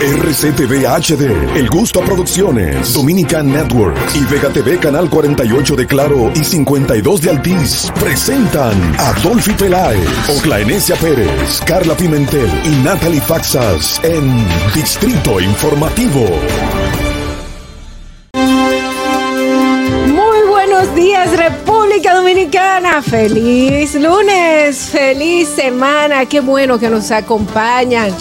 RCTV HD, El Gusto a Producciones, Dominican Network y Vega TV Canal 48 de Claro y 52 de Altiz presentan a Dolphy Peláez, Oclaenecia Pérez, Carla Pimentel y Natalie Faxas en Distrito Informativo. Muy buenos días, República Dominicana. Feliz lunes, feliz semana. Qué bueno que nos acompañan.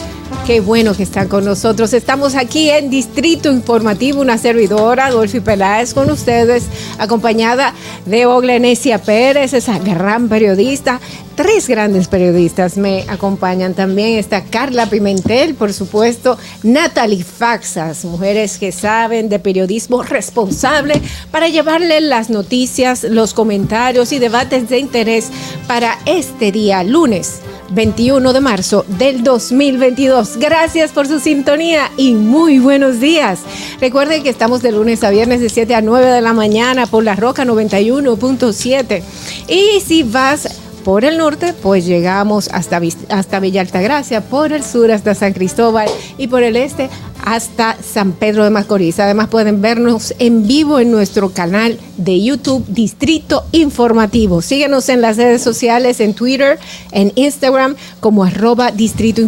Qué bueno que están con nosotros. Estamos aquí en Distrito Informativo, una servidora, Dolphy Peláez, con ustedes, acompañada de Oglenesia Pérez, esa gran periodista. Tres grandes periodistas me acompañan también. Está Carla Pimentel, por supuesto, Natalie Faxas, mujeres que saben de periodismo responsable para llevarle las noticias, los comentarios y debates de interés para este día, lunes 21 de marzo del 2022. Gracias por su sintonía y muy buenos días. Recuerden que estamos de lunes a viernes de 7 a 9 de la mañana por la Roca 91.7. Y si vas por el norte, pues llegamos hasta, hasta Villa Altagracia, por el sur hasta San Cristóbal y por el este hasta San Pedro de Macorís. Además pueden vernos en vivo en nuestro canal de YouTube Distrito Informativo. Síguenos en las redes sociales, en Twitter, en Instagram como arroba Distrito.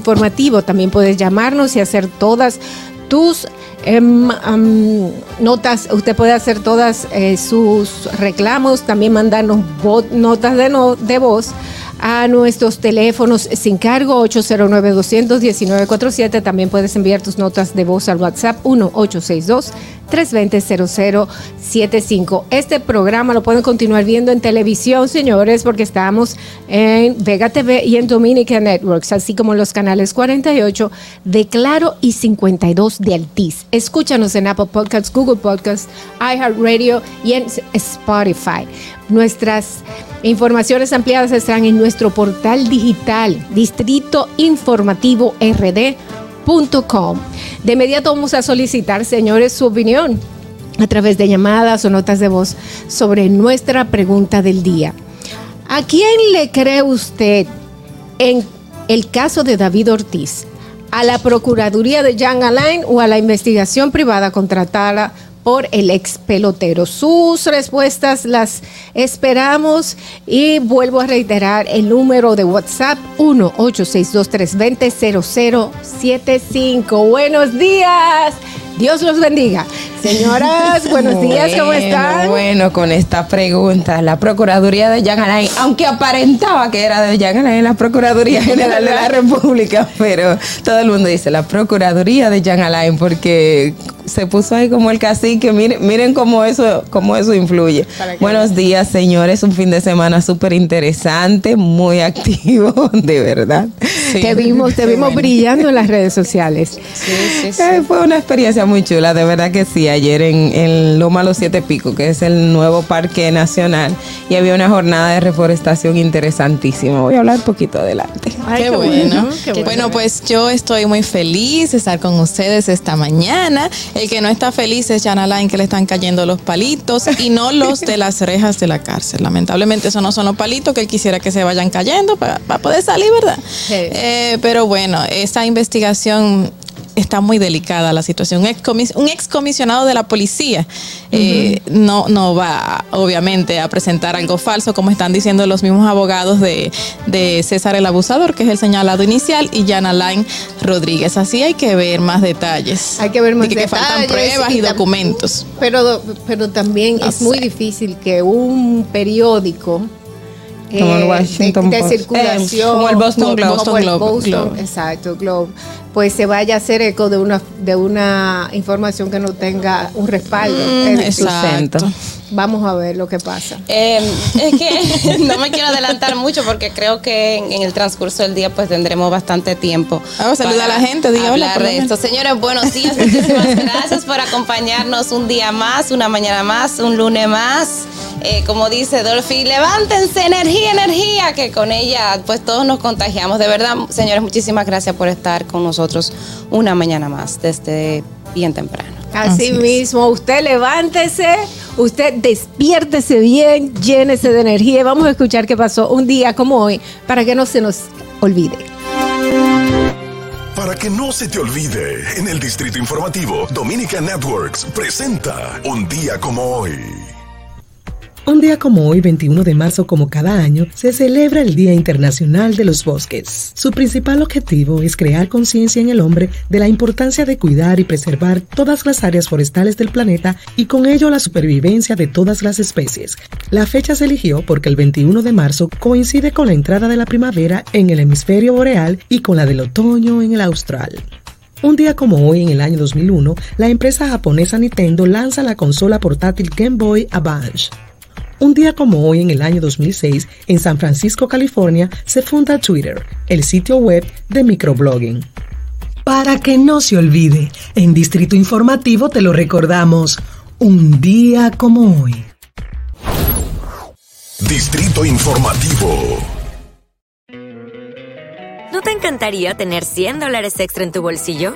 También puedes llamarnos y hacer todas tus em, notas, usted puede hacer todas eh, sus reclamos, también mandarnos notas de, voz a nuestros teléfonos sin cargo 809-219-47. También puedes enviar tus notas de voz al WhatsApp 1-862-320-0075. Este programa lo pueden continuar viendo en televisión, señores, porque estamos en Vega TV y en Dominica Networks, así como en los canales 48 de Claro y 52 de Altiz. Escúchanos en Apple Podcasts, Google Podcasts, iHeartRadio y en Spotify. Nuestras informaciones ampliadas están en nuestro portal digital Distrito Informativo RD.com. De inmediato vamos a solicitar, señores, su opinión a través de llamadas o notas de voz sobre nuestra pregunta del día. ¿A quién le cree usted en el caso de David Ortiz? ¿A la Procuraduría de Jean Alain o a la investigación privada contratada el ex pelotero. Sus respuestas las esperamos y vuelvo a reiterar el número de WhatsApp 1-862-320-0075. Buenos días. Dios los bendiga. Señoras, buenos días, ¿cómo están? Bueno, con esta pregunta, la Procuraduría de Jean Alain, aunque aparentaba que era de Jean Alain, la Procuraduría General de la República, pero todo el mundo dice la Procuraduría de Jean Alain porque se puso ahí como el cacique. Miren, miren cómo eso, cómo eso influye. Buenos días, señores. Un fin de semana súper interesante, muy activo, de verdad. te vimos, te vimos brillando en las redes sociales. Sí, sí, fue una experiencia muy chula, de verdad que sí. Ayer en, en Loma Los Siete Picos, que es el nuevo parque nacional, y había una jornada de reforestación interesantísima. Voy a hablar un poquito adelante. qué, bueno. bueno. pues yo estoy muy feliz de estar con ustedes esta mañana. El que no está feliz es Jan Alain, que le están cayendo los palitos y no los de las rejas de la cárcel. Lamentablemente, esos no son los palitos que él quisiera que se vayan cayendo para, poder salir, ¿verdad? Eh, pero bueno, esta investigación está muy delicada la situación. Un, excomisionado de la policía eh, no, no va, obviamente, a presentar algo falso, como están diciendo los mismos abogados de, César el Abusador, que es el señalado inicial, y Jan Alain Rodríguez. Así hay que ver más detalles. Hay que ver más que, detalles. Que faltan pruebas y, documentos. Pero, pero también es muy difícil que un periódico Como el eh, Washington de, de Post. circulación. Eh, como el Boston Globe. Boston Globe, Boston, Globe. Exacto, Globe. Pues se vaya a hacer eco de una, de una información que no tenga un respaldo. Mm, Es decir, exacto. Vamos a ver lo que pasa. Eh, es que no me quiero adelantar mucho porque creo que en, en el transcurso del día pues tendremos bastante tiempo. Ah, saluda para a la gente, diga hola, por de esto. Señores, buenos días. Muchísimas gracias por acompañarnos un día más, una mañana más, un lunes más. Eh, como dice Dolphy, levántense, energía, energía, que con ella pues todos nos contagiamos. De verdad, señores, muchísimas gracias por estar con nosotros una mañana más desde bien temprano. Así, mismo, usted levántese, usted despiértese bien, llénese de energía y vamos a escuchar qué pasó un día como hoy para que no se nos olvide. Para que no se te olvide, en el Distrito Informativo, Dominica Networks presenta Un día como hoy. Un día como hoy, 21 de marzo, como cada año, se celebra el Día Internacional de los Bosques. Su principal objetivo es crear conciencia en el hombre de la importancia de cuidar y preservar todas las áreas forestales del planeta y con ello la supervivencia de todas las especies. La fecha se eligió porque el 21 de marzo coincide con la entrada de la primavera en el hemisferio boreal y con la del otoño en el austral. Un día como hoy, en el año 2001, la empresa japonesa Nintendo lanza la consola portátil Game Boy Advance. Un día como hoy, en el año 2006, en San Francisco, California, se funda Twitter, el sitio web de microblogging. Para que no se olvide, en Distrito Informativo te lo recordamos, un día como hoy. Distrito Informativo. ¿No te encantaría tener 100 dólares extra en tu bolsillo?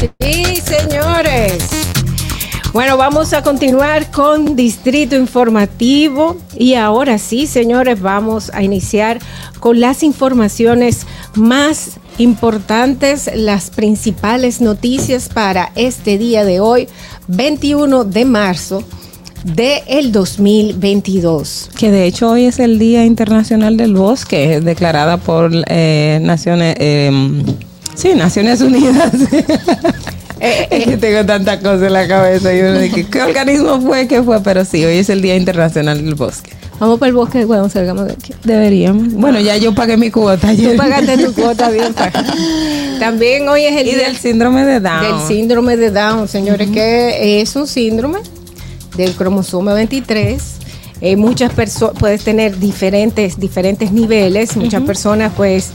Sí, señores. Bueno, vamos a continuar con Distrito Informativo y ahora sí, señores, vamos a iniciar con las informaciones más importantes, las principales noticias para este día de hoy, 21 de marzo de el 2022. Que de hecho hoy es el Día Internacional del Bosque, declarada por eh, Naciones, eh, sí, Naciones Unidas. Eh, Es que tengo tantas cosas en la cabeza y uno dice, ¿qué organismo fue? ¿Qué fue? Pero sí, hoy es el Día Internacional del Bosque. Vamos para el bosque cuando salgamos de aquí. Deberíamos. Bueno, ya yo pagué mi cuota Tú ayer. pagaste tu cuota bien. También hoy es el Y día del síndrome de Down. del síndrome de Down, señores, que es un síndrome del cromosoma 23. Eh, muchas personas puedes tener diferentes diferentes niveles. Muchas personas pues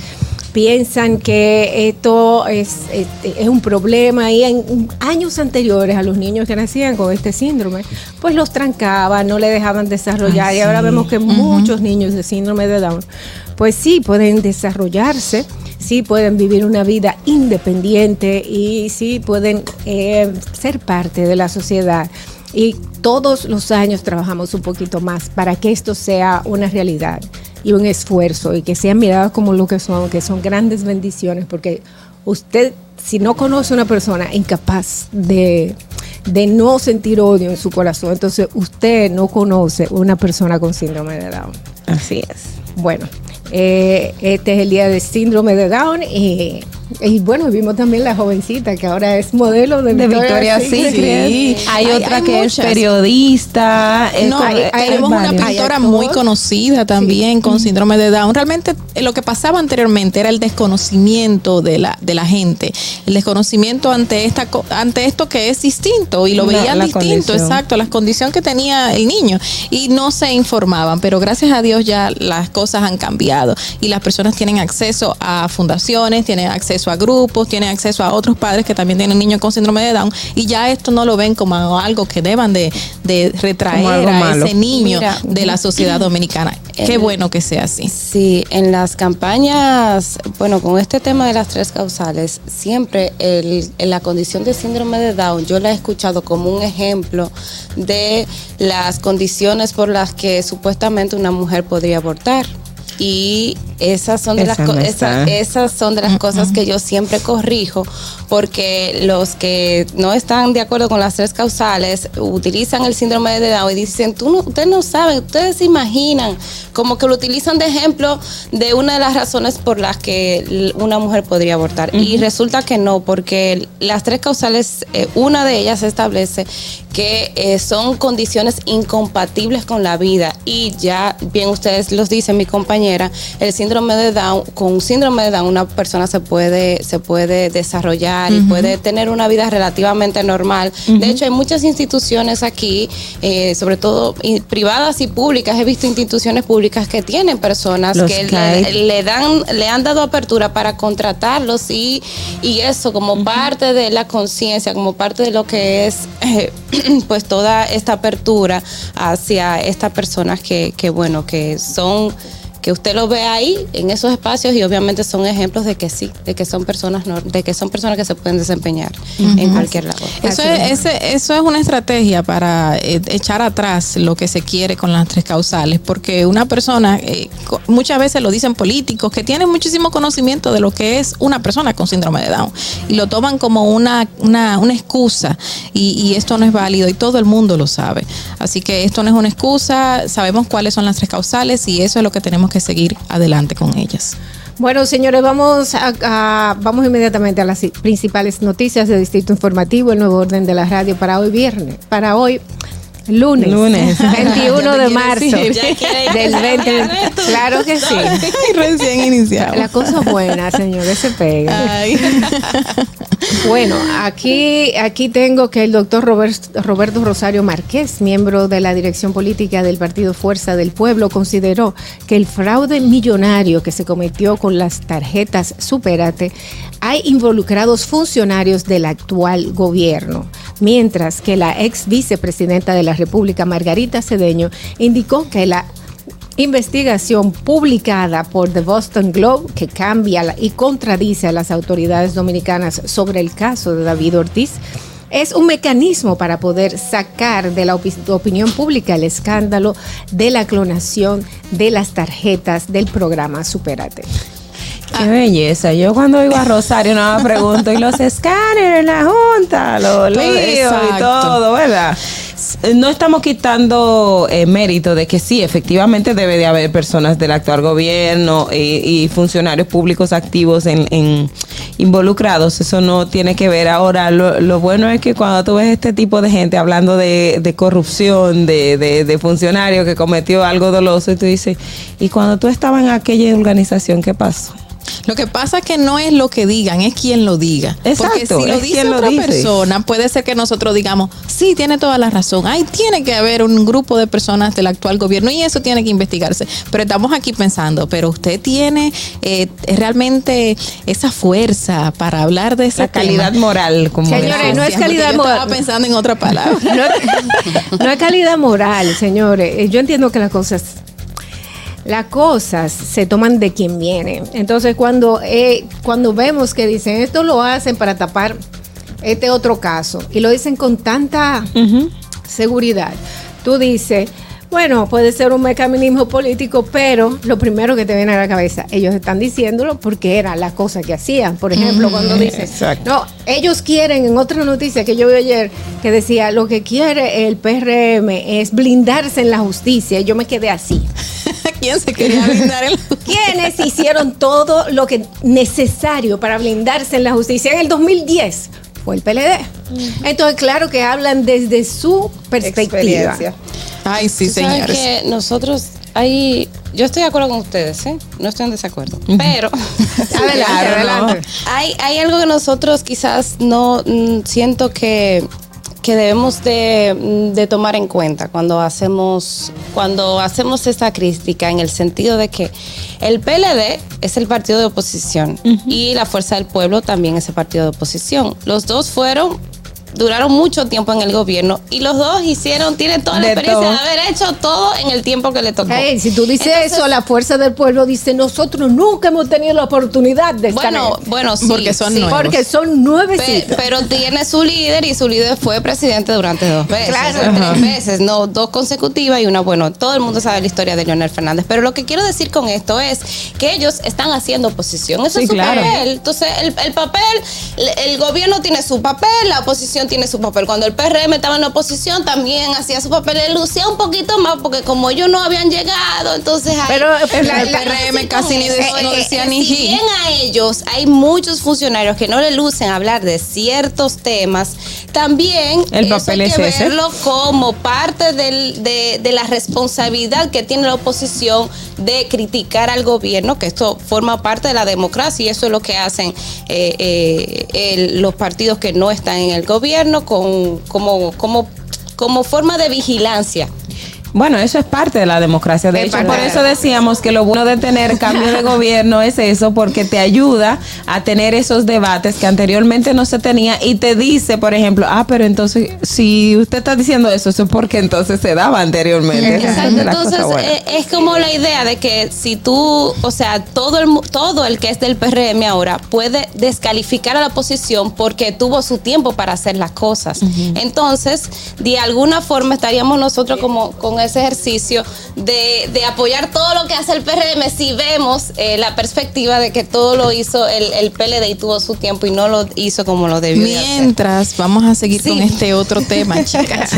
piensan que esto es, es, es un problema y en años anteriores a los niños que nacían con este síndrome, pues los trancaban, no le dejaban desarrollar Ay, y ahora sí. vemos que muchos niños de síndrome de Down, pues sí pueden desarrollarse, sí pueden vivir una vida independiente y sí pueden eh, ser parte de la sociedad. Y todos los años trabajamos un poquito más para que esto sea una realidad y un esfuerzo y que sean mirados como lo que son, que son grandes bendiciones, porque usted, si no conoce a una persona incapaz de, de no sentir odio en su corazón, entonces usted no conoce una persona con síndrome de Down. Así es. Bueno, eh, este es el día del síndrome de Down y, y bueno, vimos también la jovencita que ahora es modelo de, De Victoria. Sí. Hay, Hay- otra hay que es periodista. es No, como- hay- hay tenemos una pintora muy conocida también con síndrome de Down. Realmente eh, lo que pasaba anteriormente era el desconocimiento de la, de la gente, el desconocimiento ante esta ante esto que es distinto y lo veían distinto, condición. exacto, las condiciones que tenía el niño y no se informaban, pero gracias a Dios ya las cosas han cambiado y las personas tienen acceso a fundaciones, tienen acceso acceso a grupos, tienen acceso a otros padres que también tienen niños con síndrome de Down y ya esto no lo ven como algo que deban de, de retraer a malo. ese niño Mira, de la sociedad dominicana. Qué bueno que sea así. Sí, en las campañas, bueno, con este tema de las tres causales, siempre el, en la condición de síndrome de Down, yo la he escuchado como un ejemplo de las condiciones por las que supuestamente una mujer podría abortar. Y esas son de Esa las no esa- esas son de las cosas que yo siempre corrijo porque los que no están de acuerdo con las tres causales utilizan el síndrome de Down y dicen, tú no, ustedes no saben, ustedes se imaginan, como que lo utilizan de ejemplo de una de las razones por las que una mujer podría abortar. Y resulta que no, porque las tres causales, eh, una de ellas establece que eh, son condiciones incompatibles con la vida. Y ya bien ustedes los dicen mi compañera el síndrome de Down con un síndrome de Down una persona se puede se puede desarrollar y puede tener una vida relativamente normal. De hecho hay muchas instituciones aquí eh, sobre todo privadas y públicas. He visto instituciones públicas que tienen personas Los que le, dan le han dado apertura para contratarlos y y eso como parte de la conciencia como parte de lo que es eh, pues toda esta apertura hacia estas personas que, que bueno que son que usted lo ve ahí en esos espacios y obviamente son ejemplos de que sí, de que son personas nor- de que son personas que se pueden desempeñar en cualquier labor. Eso es, ese- eso es una estrategia para eh, echar atrás lo que se quiere con las tres causales, porque una persona, eh, muchas veces lo dicen políticos, que tienen muchísimo conocimiento de lo que es una persona con síndrome de Down, y lo toman como una, una, una excusa, y, y esto no es válido, y todo el mundo lo sabe. Así que esto no es una excusa, sabemos cuáles son las tres causales, y eso es lo que tenemos que seguir adelante con ellas. Bueno, señores, vamos a, vamos inmediatamente a las principales noticias del Distrito Informativo, el nuevo orden de la radio para hoy viernes, para hoy lunes, Lunes. 21 Ya te de marzo del a 20. cambiar esto. Claro que sí. Recién iniciado. La cosa buena, señores, se pega. Ay. Bueno, aquí, aquí tengo que el doctor Roberto Rosario Márquez, miembro de la dirección política del Partido Fuerza del Pueblo, consideró que el fraude millonario que se cometió con las tarjetas Supérate hay involucrados funcionarios del actual gobierno, mientras que la ex vicepresidenta de la República, Margarita Cedeño, indicó que la investigación publicada por The Boston Globe que cambia y contradice a las autoridades dominicanas sobre el caso de David Ortiz es un mecanismo para poder sacar de la opi- opinión pública el escándalo de la clonación de las tarjetas del programa Superate. Qué belleza. Yo cuando oigo a Rosario nada más pregunto, y los escáneres en la Junta, los líos y todo, ¿verdad? No estamos quitando eh, mérito de que sí, efectivamente debe de haber personas del actual gobierno y, y funcionarios públicos activos en, en- involucrados. Eso no tiene que ver. Ahora, lo, lo bueno es que cuando tú ves este tipo de gente hablando de, de corrupción, de, de, de funcionario que cometió algo doloso, y tú dices, ¿y cuando tú estabas en aquella organización, qué pasó? Lo que pasa es que no es lo que digan, es quien lo diga. Porque Exacto, si lo es dice quien lo otra dice. persona, puede ser que nosotros digamos, sí, tiene toda la razón. Ahí tiene que haber un grupo de personas del actual gobierno y eso tiene que investigarse. Pero estamos aquí pensando, pero usted tiene eh, realmente esa fuerza para hablar de esa La calidad moral, como Señores, no es calidad moral. Estaba pensando en otra palabra. No, no es calidad moral, señores. Eh, Yo entiendo que las cosas, las cosas se toman de quien viene. Entonces, cuando, eh, cuando vemos que dicen esto lo hacen para tapar este otro caso y lo dicen con tanta seguridad, tú dices. Bueno, puede ser un mecanismo político, pero lo primero que te viene a la cabeza, ellos están diciéndolo porque era la cosa que hacían. Por ejemplo, cuando dicen, exacto. no, ellos quieren, en otra noticia que yo vi ayer, que decía, lo que quiere el PRM es blindarse en la justicia. Y yo me quedé así. ¿Quién se quería blindar el ¿Quiénes hicieron todo lo que necesario para blindarse en la justicia en el 2010? Fue el PLD. Entonces, claro que hablan desde su perspectiva. Ay, sí, señores. que nosotros hay, yo estoy de acuerdo con ustedes, ¿eh? no estoy en desacuerdo, pero Adelante, adelante. hay, hay algo que nosotros quizás no mm, siento que que debemos de, de tomar en cuenta cuando hacemos, cuando hacemos esta crítica en el sentido de que el PLD es el partido de oposición y la Fuerza del Pueblo también es el partido de oposición. Los dos fueron duraron mucho tiempo en el gobierno y los dos hicieron, tienen toda la De experiencia todo. de haber hecho todo en el tiempo que le tocó. Ey, si tú dices eso, la fuerza del pueblo dice, nosotros nunca hemos tenido la oportunidad de estar Bueno, en- bueno, sí. Porque son sí. nuevos. Porque son nueve Pe- pero tiene su líder y su líder fue presidente durante dos veces. Claro. tres veces, no dos consecutivas y una, bueno, todo el mundo sabe la historia de Leonel Fernández. Pero lo que quiero decir con esto es que ellos están haciendo oposición. Eso Sí, es su claro. papel. Entonces, el, el papel, el, el gobierno tiene su papel, la oposición tiene su papel. Cuando el PRM estaba en la oposición, también hacía su papel. Él lucía un poquito más porque como ellos no habían llegado, entonces ahí- Pero, el, la- el la- PRM casi ni de- no decía ni si bien a ellos hay muchos funcionarios que no le lucen hablar de ciertos temas, también El eso papel hay es que ese. verlo como parte del- de, de la responsabilidad que tiene la oposición de criticar al gobierno, que esto forma parte de la democracia y eso es lo que hacen eh, eh, el- los partidos que no están en el gobierno con, como, como, como forma de vigilancia. Bueno, eso es parte de la democracia. De Es hecho, por de eso decíamos que lo bueno de tener cambio de gobierno es eso, porque te ayuda a tener esos debates que anteriormente no se tenía y te dice, por ejemplo, ah, pero entonces, si usted está diciendo eso, eso es porque entonces se daba anteriormente. Exacto, entonces eh, es como la idea de que si tú, o sea, todo el mu- todo el que es del PRM ahora puede descalificar a la oposición porque tuvo su tiempo para hacer las cosas. Entonces, de alguna forma estaríamos nosotros como con ese ejercicio de, de apoyar todo lo que hace el PRM si vemos eh, la perspectiva de que todo lo hizo el, el PLD y tuvo su tiempo y no lo hizo como lo debió de hacer. Mientras vamos a seguir Sí. con este otro tema, chicas.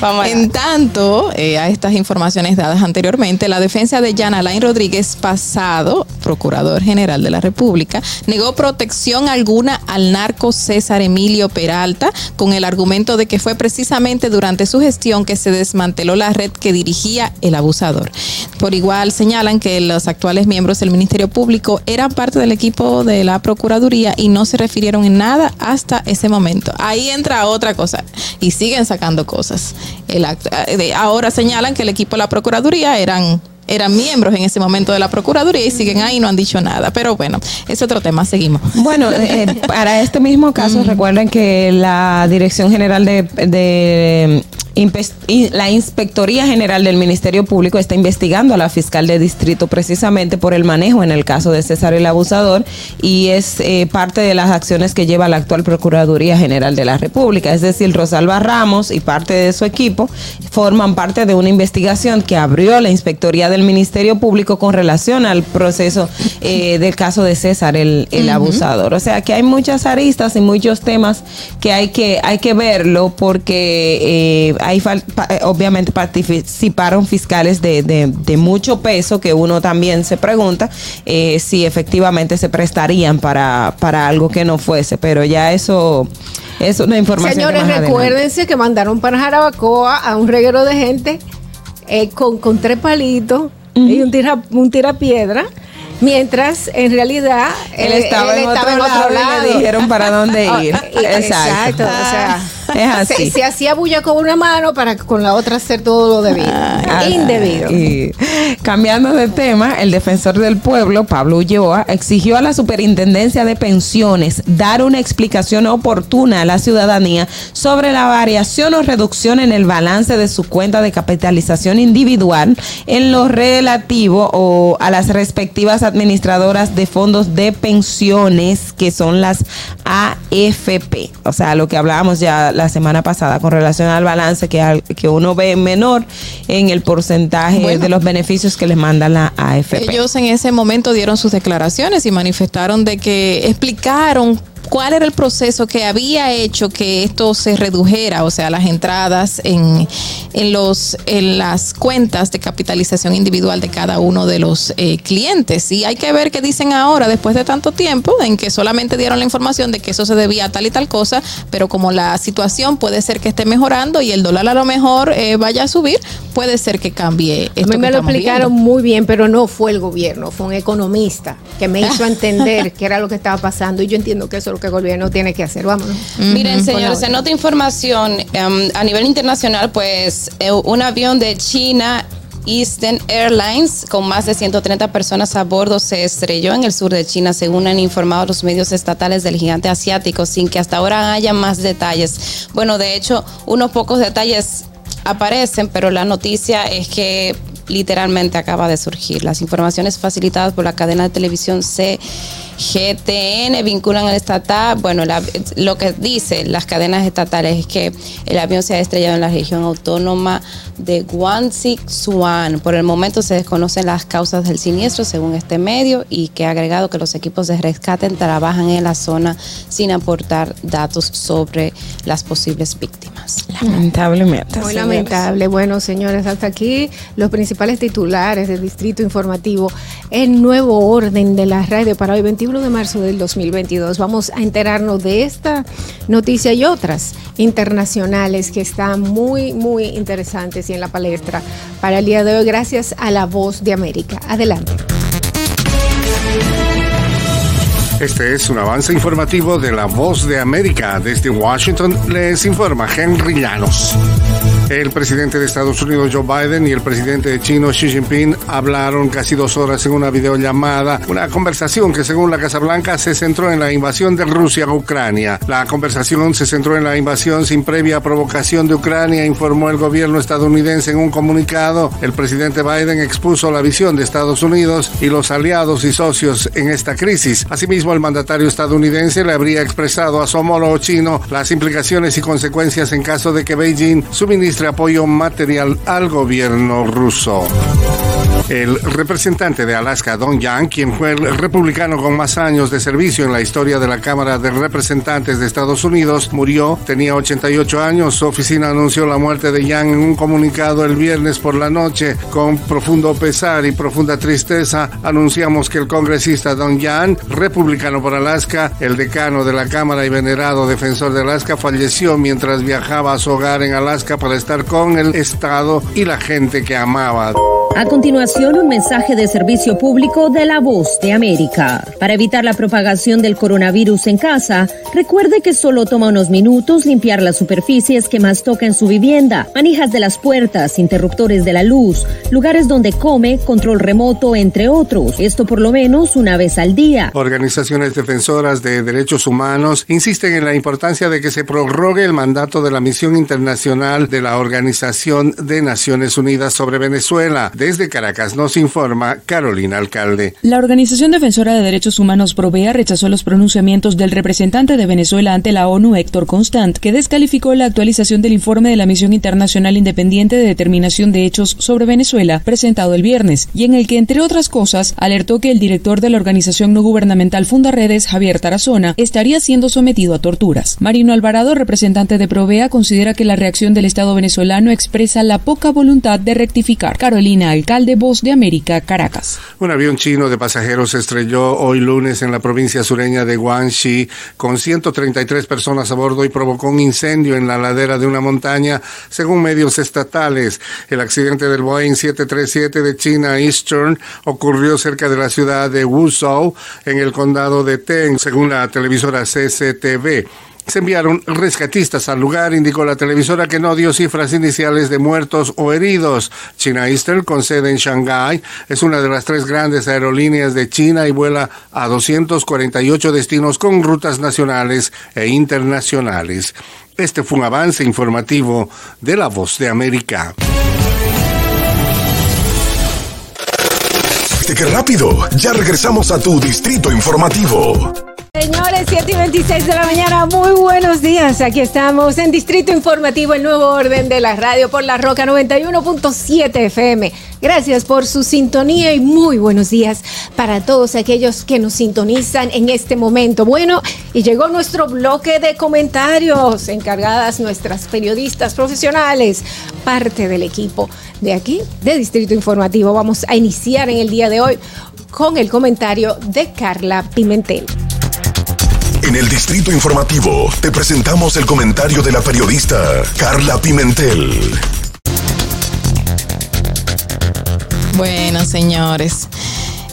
Vamos en tanto, eh, a estas informaciones dadas anteriormente, la defensa de Jan Alain Rodríguez, pasado procurador general de la República, negó protección alguna al narco César Emilio Peralta con el argumento de que fue precisamente durante su gestión que se desmanteló la red que dirigía el abusador. Por igual señalan que los actuales miembros del Ministerio Público eran parte del equipo de la Procuraduría y no se refirieron en nada hasta ese momento. Ahí entra otra cosa y siguen sacando cosas. Eh, ahora señalan que el equipo de la Procuraduría eran eran miembros en ese momento de la Procuraduría y siguen ahí y no han dicho nada. Pero bueno, es otro tema, seguimos. Bueno, eh, para este mismo caso, recuerden que la Dirección General de, de la Inspectoría General del Ministerio Público está investigando a la fiscal de distrito precisamente por el manejo en el caso de César el Abusador y es eh, parte de las acciones que lleva la actual Procuraduría General de la República. Es decir, Rosalba Ramos y parte de su equipo forman parte de una investigación que abrió la Inspectoría del Ministerio Público con relación al proceso eh, del caso de César el, el abusador. O sea que hay muchas aristas y muchos temas que hay que, hay que verlo porque eh, hay eh, obviamente participaron fiscales de, de- de mucho peso que uno también se pregunta eh, si efectivamente se prestarían para, para algo que no fuese, pero ya eso es una información. Señores, adelante. recuérdense que mandaron para Jarabacoa a un reguero de gente eh, con, con tres palitos y un tira, un tirapiedra, mientras en realidad Él eh, estaba, él en, estaba otro lado y le dijeron para dónde Ah, ir. y- Exacto, o sea, es así. Se, se hacía bulla con una mano para con la otra hacer todo lo debido. Ah, Indebido. y cambiando de tema, el defensor del pueblo, Pablo Ulloa, exigió a la Superintendencia de Pensiones dar una explicación oportuna a la ciudadanía sobre la variación o reducción en el balance de su cuenta de capitalización individual en lo relativo o a las respectivas administradoras de fondos de pensiones que son las AFP. O sea, lo que hablábamos ya la semana pasada con relación al balance que, al- que uno ve menor en el porcentaje Bueno. de los beneficios que les manda la AFP. Ellos en ese momento dieron sus declaraciones y manifestaron de que explicaron cuál era el proceso que había hecho que esto se redujera, o sea, las entradas en, en los en las cuentas de capitalización individual de cada uno de los eh, clientes. Y hay que ver qué dicen ahora, después de tanto tiempo, en que solamente dieron la información de que eso se debía a tal y tal cosa, pero como la situación puede ser que esté mejorando y el dólar a lo mejor eh, vaya a subir, puede ser que cambie esto A mí me lo explicaron viendo. muy bien, pero no fue el gobierno, fue un economista que me hizo entender qué era lo que estaba pasando y yo entiendo que eso es lo que el gobierno tiene que hacer. Vámonos. Miren, señores, la en otra información, em, a nivel internacional, pues eh, un avión de China. Eastern Airlines, con más de 130 personas a bordo, se estrelló en el sur de China, según han informado los medios estatales del gigante asiático, sin que hasta ahora haya más detalles. Bueno, de hecho, unos pocos detalles aparecen, pero la noticia es que literalmente acaba de surgir. Las informaciones facilitadas por la cadena de televisión CGTN vinculan al estatal. Bueno, la- lo que dice las cadenas estatales es que el avión se ha estrellado en la región autónoma de Guangxi, Suan. Por el momento se desconocen las causas del siniestro, según este medio, y que ha agregado que los equipos de rescate trabajan en la zona sin aportar datos sobre las posibles víctimas. Lamentablemente. Muy señores. lamentable. Bueno, señores, hasta aquí los principales titulares del Distrito Informativo. El nuevo orden de la radio para hoy, 21 de marzo del 2022. Vamos a enterarnos de esta noticia y otras internacionales que están muy, muy interesantes y en la palestra para el día de hoy, gracias a la voz de América. Adelante. Este es un avance informativo de La Voz de América. Desde Washington les informa Henry Llanos. El presidente de Estados Unidos Joe Biden y el presidente chino Xi Jinping hablaron casi dos horas en una videollamada, una conversación que según la Casa Blanca se centró en la invasión de Rusia a Ucrania. La conversación se centró en la invasión sin previa provocación de Ucrania, informó el gobierno estadounidense en un comunicado. El presidente Biden expuso la visión de Estados Unidos y los aliados y socios en esta crisis. Asimismo, el mandatario estadounidense le habría expresado a su homólogo chino las implicaciones y consecuencias en caso de que Beijing suministre apoyo material al gobierno ruso. El representante de Alaska, Don Yang, quien fue el republicano con más años de servicio en la historia de la Cámara de Representantes de Estados Unidos, murió. Tenía 88 años. Su oficina anunció la muerte de Yang en un comunicado el viernes por la noche. Con profundo pesar y profunda tristeza, anunciamos que el congresista Don Yang, republicano por Alaska, el decano de la Cámara y venerado defensor de Alaska, falleció mientras viajaba a su hogar en Alaska para estar con el Estado y la gente que amaba. A continuación, un mensaje de servicio público de la voz de América. Para evitar la propagación del coronavirus en casa, recuerde que solo toma unos minutos limpiar las superficies que más toca en su vivienda, manijas de las puertas, interruptores de la luz, lugares donde come, control remoto, entre otros. Esto por lo menos una vez al día. Organizaciones defensoras de derechos humanos insisten en la importancia de que se prorrogue el mandato de la misión internacional de la Organización de Naciones Unidas sobre Venezuela. Desde Caracas nos informa Carolina Alcalde. La Organización Defensora de Derechos Humanos Provea rechazó los pronunciamientos del representante de Venezuela ante la ONU, Héctor Constant, que descalificó la actualización del informe de la Misión Internacional Independiente de Determinación de Hechos sobre Venezuela, presentado el viernes, y en el que, entre otras cosas, alertó que el director de la organización no gubernamental Fundaredes, Javier Tarazona, estaría siendo sometido a torturas. Marino Alvarado, representante de Provea, considera que la reacción del Estado venezolano expresa la poca voluntad de rectificar. Carolina Alcalde, Voz de América, Caracas. Un avión chino de pasajeros estrelló hoy lunes en la provincia sureña de Guangxi con 133 personas a bordo y provocó un incendio en la ladera de una montaña, según medios estatales. El accidente del Boeing 737 de China Eastern ocurrió cerca de la ciudad de Wuzhou, en el condado de Teng, según la televisora CCTV. Se enviaron rescatistas al lugar, indicó la televisora que no dio cifras iniciales de muertos o heridos. China Eastern, con sede en Shanghái, es una de las tres grandes aerolíneas de China y vuela a 248 destinos con rutas nacionales e internacionales. Este fue un avance informativo de La Voz de América. ¡Qué rápido! Ya regresamos a tu distrito informativo. Señores, 7 y 26 de la mañana, muy buenos días. Aquí estamos en Distrito Informativo, el nuevo orden de la radio por la Roca 91.7 FM. Gracias por su sintonía y muy buenos días para todos aquellos que nos sintonizan en este momento. Bueno, y llegó nuestro bloque de comentarios, encargadas nuestras periodistas profesionales, parte del equipo de aquí, de Distrito Informativo. Vamos a iniciar en el día de hoy con el comentario de Carla Pimentel. En el Distrito Informativo te presentamos el comentario de la periodista Carla Pimentel. Bueno, señores,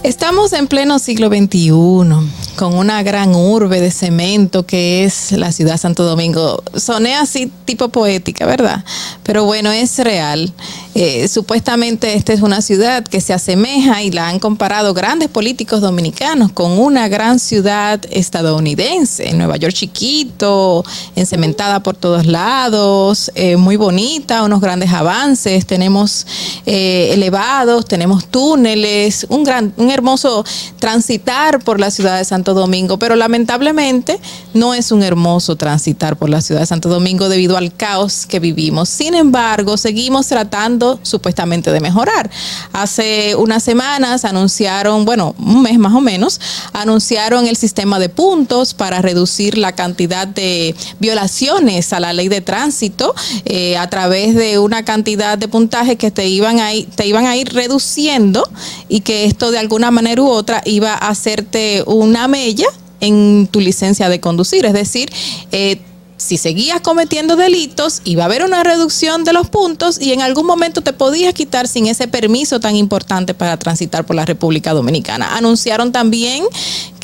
estamos en pleno siglo XXI con una gran urbe de cemento que es la ciudad de Santo Domingo. Soné así tipo poética, ¿verdad? Pero bueno, es real. Eh, supuestamente esta es una ciudad que se asemeja y la han comparado grandes políticos dominicanos con una gran ciudad estadounidense. Nueva York chiquito, encementada por todos lados, eh, muy bonita, unos grandes avances, tenemos eh, elevados, tenemos túneles, un, gran, un hermoso transitar por la ciudad de Santo Domingo, pero lamentablemente no es un hermoso transitar por la ciudad de Santo Domingo debido al caos que vivimos. Sin embargo, seguimos tratando supuestamente de mejorar. Hace unas semanas anunciaron, bueno, un mes más o menos, anunciaron el sistema de puntos para reducir la cantidad de violaciones a la ley de tránsito eh, a través de una cantidad de puntajes que te iban a ir, te iban a ir reduciendo y que esto de alguna manera u otra iba a hacerte una mella en tu licencia de conducir. Es decir, eh, si seguías cometiendo delitos, iba a haber una reducción de los puntos y en algún momento te podías quitar sin ese permiso tan importante para transitar por la República Dominicana. Anunciaron también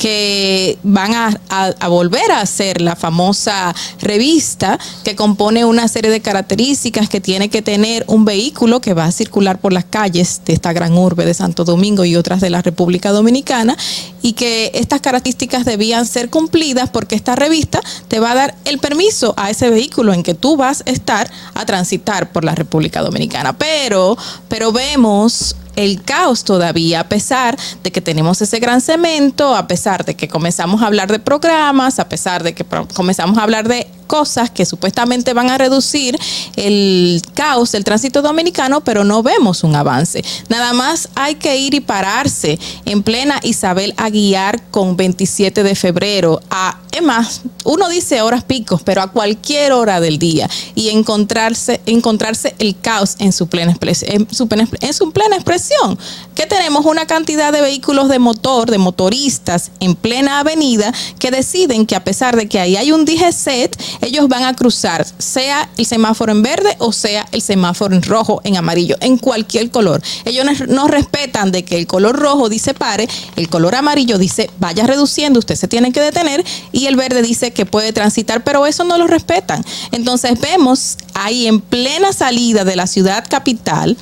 que van a, volver a hacer la famosa revista que compone una serie de características que tiene que tener un vehículo que va a circular por las calles de esta gran urbe de Santo Domingo y otras de la República Dominicana y que estas características debían ser cumplidas porque esta revista te va a dar el permiso a ese vehículo en que tú vas a estar a transitar por la República Dominicana. Pero, pero vemos el caos todavía, a pesar de que tenemos ese gran cemento, a pesar de que comenzamos a hablar de programas, a pesar de que comenzamos a hablar de cosas que supuestamente van a reducir el caos del tránsito dominicano, pero no vemos un avance. Nada más hay que ir y pararse en plena Isabel Aguiar con 27 de febrero a, es más, uno dice horas picos, pero a cualquier hora del día y encontrarse, encontrarse el caos en su plena, en su plena, en su plena expresión. Que tenemos una cantidad de vehículos de motor, de motoristas en plena avenida que deciden que a pesar de que ahí hay un DGCET, ellos van a cruzar, sea el semáforo en verde o sea el semáforo en rojo, en amarillo, en cualquier color. Ellos no respetan de que el color rojo dice pare, el color amarillo dice vaya reduciendo, usted se tiene que detener y el verde dice que puede transitar, pero eso no lo respetan. Entonces vemos ahí en plena salida de la ciudad capital,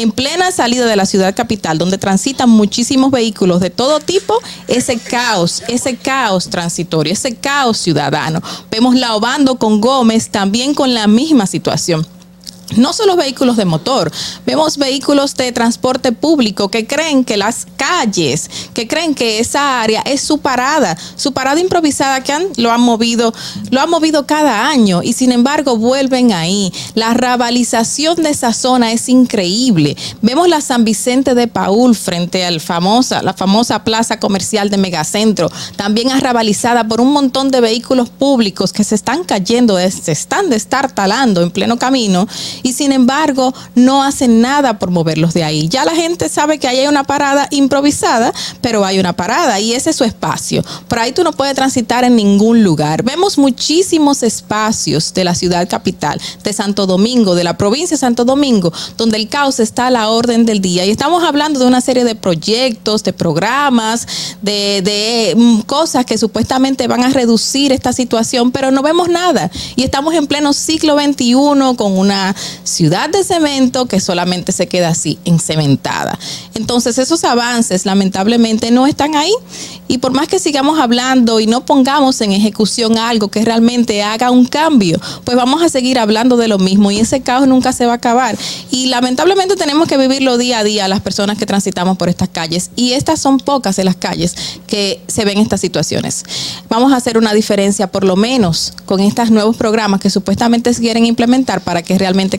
en plena salida de la ciudad capital, donde transitan muchísimos vehículos de todo tipo, ese caos, ese caos transitorio, ese caos ciudadano. Vemos la Obando con Gómez también con la misma situación no solo vehículos de motor, vemos vehículos de transporte público que creen que las calles, que creen que esa área es su parada, su parada improvisada que han, lo han movido, lo han movido cada año y sin embargo vuelven ahí. La rabalización de esa zona es increíble. Vemos la San Vicente de Paul frente a famosa, la famosa plaza comercial de Megacentro, también arrabalizada por un montón de vehículos públicos que se están cayendo, se están destartalando en pleno camino y sin embargo no hacen nada por moverlos de ahí. Ya la gente sabe que ahí hay una parada improvisada, pero hay una parada y ese es su espacio. Por ahí tú no puedes transitar en ningún lugar. Vemos muchísimos espacios de la ciudad capital, de Santo Domingo, de la provincia de Santo Domingo, donde el caos está a la orden del día. Y estamos hablando de una serie de proyectos, de programas, de, mm, cosas que supuestamente van a reducir esta situación, pero no vemos nada. Y estamos en pleno siglo XXI con una ciudad de cemento que solamente se queda así, encementada. Entonces esos avances lamentablemente no están ahí y por más que sigamos hablando y no pongamos en ejecución algo que realmente haga un cambio, pues vamos a seguir hablando de lo mismo y ese caos nunca se va a acabar. Y lamentablemente tenemos que vivirlo día a día las personas que transitamos por estas calles y estas son pocas de las calles que se ven estas situaciones. Vamos a hacer una diferencia por lo menos con estos nuevos programas que supuestamente quieren implementar para que realmente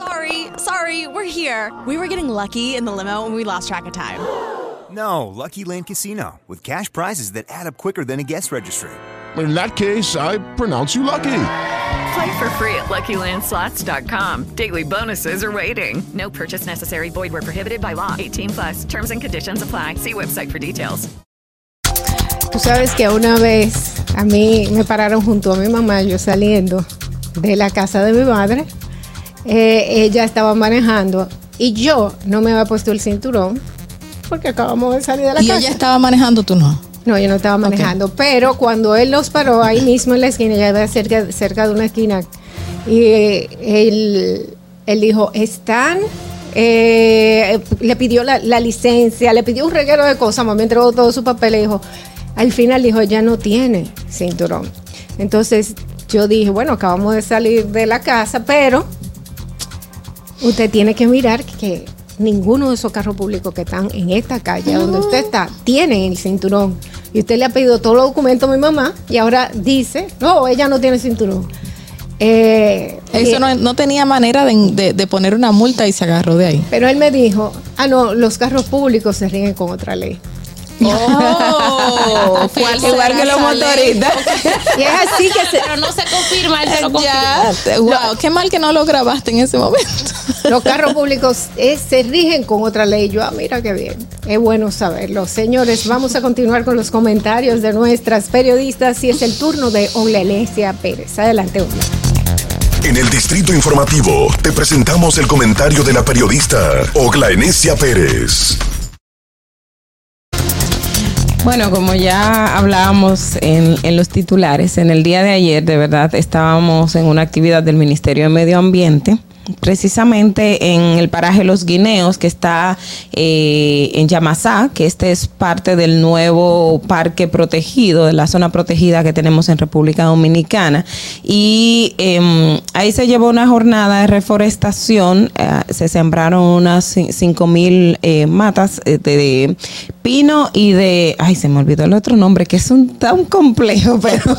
Sorry, sorry, we're here. We were getting lucky in the limo and we lost track of time. No, Lucky Land Casino, with cash prizes that add up quicker than a guest registry. In that case, I pronounce you lucky. Play for free at LuckyLandSlots.com. Daily bonuses are waiting. No purchase necessary. Void where prohibited by law. 18 plus. Terms and conditions apply. See website for details. Tú sabes que una vez a mí me pararon junto a mi mamá, yo saliendo de la casa de mi madre. Eh, ella estaba manejando y yo no me había puesto el cinturón porque acabamos de salir de la Y casa. ella estaba manejando, tú no. No, yo no estaba manejando, pero cuando él los paró ahí mismo en la esquina, ya iba cerca, cerca de una esquina, y eh, él, él dijo, están, eh, le pidió la, la licencia, le pidió un reguero de cosas, me entregó todo su papel y dijo, al final dijo, ya no tiene cinturón. Entonces yo dije, bueno, acabamos de salir de la casa, pero usted tiene que mirar que ninguno de esos carros públicos que están en esta calle donde usted está tienen el cinturón. Y usted le ha pedido todos los documentos a mi mamá y ahora dice, no, ella no tiene cinturón. Eh, Eso no, no tenía manera de, de- de poner una multa y se agarró de ahí. Pero él me dijo, ah, no, los carros públicos se rigen con otra ley. Oh, ¿cuál Igual que los motoristas. y es así que se, Pero no se confirma, él lo Ya, confirma. wow, qué mal que no lo grabaste en ese momento. Los carros públicos eh, se rigen con otra ley. Yo, ah, mira qué bien. Es bueno saberlo. Señores, vamos a continuar con los comentarios de nuestras periodistas y es el turno de Oglelesia Pérez. Adelante, Ogla. En el Distrito Informativo te presentamos el comentario de la periodista Ogla Enesia Pérez. Bueno, como ya hablábamos en, en los titulares, en el día de ayer de verdad estábamos en una actividad del Ministerio de Medio Ambiente, precisamente en el paraje Los Guineos, que está eh, en Yamasá, que este es parte del nuevo parque protegido, de la zona protegida que tenemos en República Dominicana. Y em, ahí se llevó una jornada de reforestación, eh, se sembraron unas 5 mil eh, matas eh, de, de pino y de, ay, se me olvidó el otro nombre, que es un tan complejo, pero,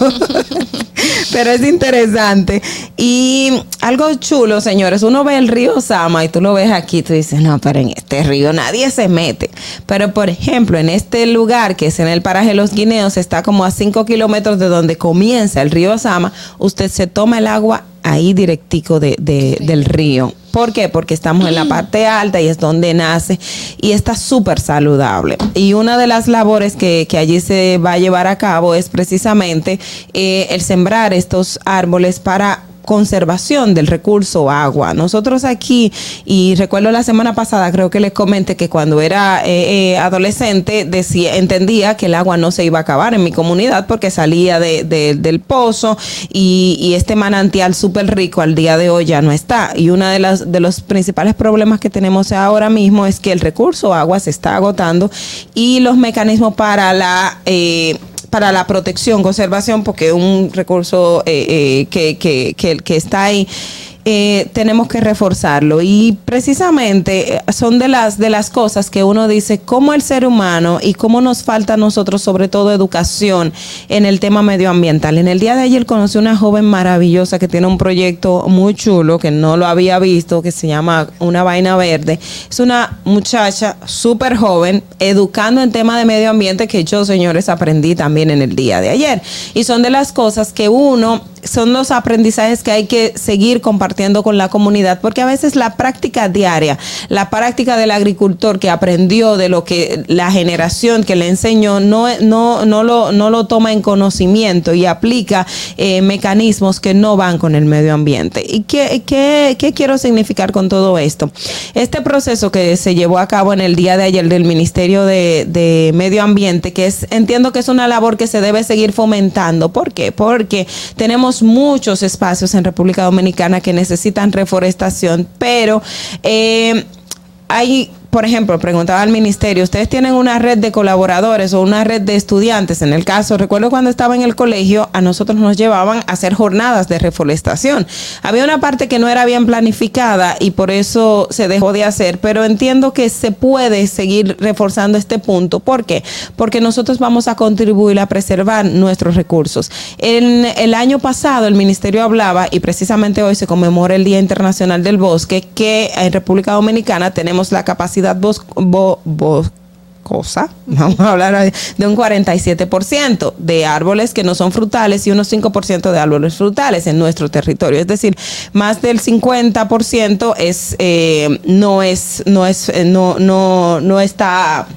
pero es interesante. Y algo chulo, señores, uno ve el río Sama y tú lo ves aquí, tú dices, no, pero en este río nadie se mete. Pero, por ejemplo, en este lugar, que es en el paraje Los Guineos, está como a 5 kilómetros de donde comienza el río Sama, usted se toma el agua ahí directico de, de- del río. ¿Por qué? Porque estamos en la parte alta y es donde nace y está súper saludable. Y una de las labores que, que allí se va a llevar a cabo es precisamente eh, el sembrar estos árboles para conservación del recurso agua. Nosotros aquí, y recuerdo la semana pasada, creo que les comenté que cuando era eh, eh, adolescente decía, entendía que el agua no se iba a acabar en mi comunidad porque salía de- de- del pozo y, y este manantial súper rico al día de hoy ya no está. Y uno de, las, de los principales problemas que tenemos ahora mismo es que el recurso agua se está agotando y los mecanismos para la... eh, para la protección, conservación, porque es un recurso eh, eh, que, que, que, que está ahí. Eh, tenemos que reforzarlo y precisamente eh, son de las de las cosas que uno dice cómo el ser humano y cómo nos falta a nosotros sobre todo educación en el tema medioambiental. En el día de ayer conocí una joven maravillosa que tiene un proyecto muy chulo que no lo había visto que se llama Una vaina verde. Es una muchacha súper joven educando en tema de medio ambiente que yo señores aprendí también en el día de ayer y son de las cosas que uno son los aprendizajes que hay que seguir compartiendo con la comunidad, porque a veces la práctica diaria, la práctica del agricultor que aprendió de lo que la generación que le enseñó, no, no, no, lo, no lo toma en conocimiento y aplica eh, mecanismos que no van con el medio ambiente. ¿Y qué, qué, qué quiero significar con todo esto? Este proceso que se llevó a cabo en el día de ayer del Ministerio de, de Medio Ambiente, que es, entiendo que es una labor que se debe seguir fomentando. ¿Por qué? Porque tenemos muchos espacios en República Dominicana que necesitan reforestación, pero eh, hay por ejemplo, preguntaba al ministerio, ¿ustedes tienen una red de colaboradores o una red de estudiantes? En el caso, recuerdo cuando estaba en el colegio, a nosotros nos llevaban a hacer jornadas de reforestación. Había una parte que no era bien planificada y por eso se dejó de hacer, pero entiendo que se puede seguir reforzando este punto. ¿Por qué? Porque nosotros vamos a contribuir a preservar nuestros recursos. En el año pasado el ministerio hablaba, y precisamente hoy se conmemora el Día Internacional del Bosque, que en República Dominicana tenemos la capacidad vamos a hablar de un 47% de árboles que no son frutales y unos 5% de árboles frutales en nuestro territorio. Es decir, más del 50% es, eh, no, es, no, es, eh, no, no, no está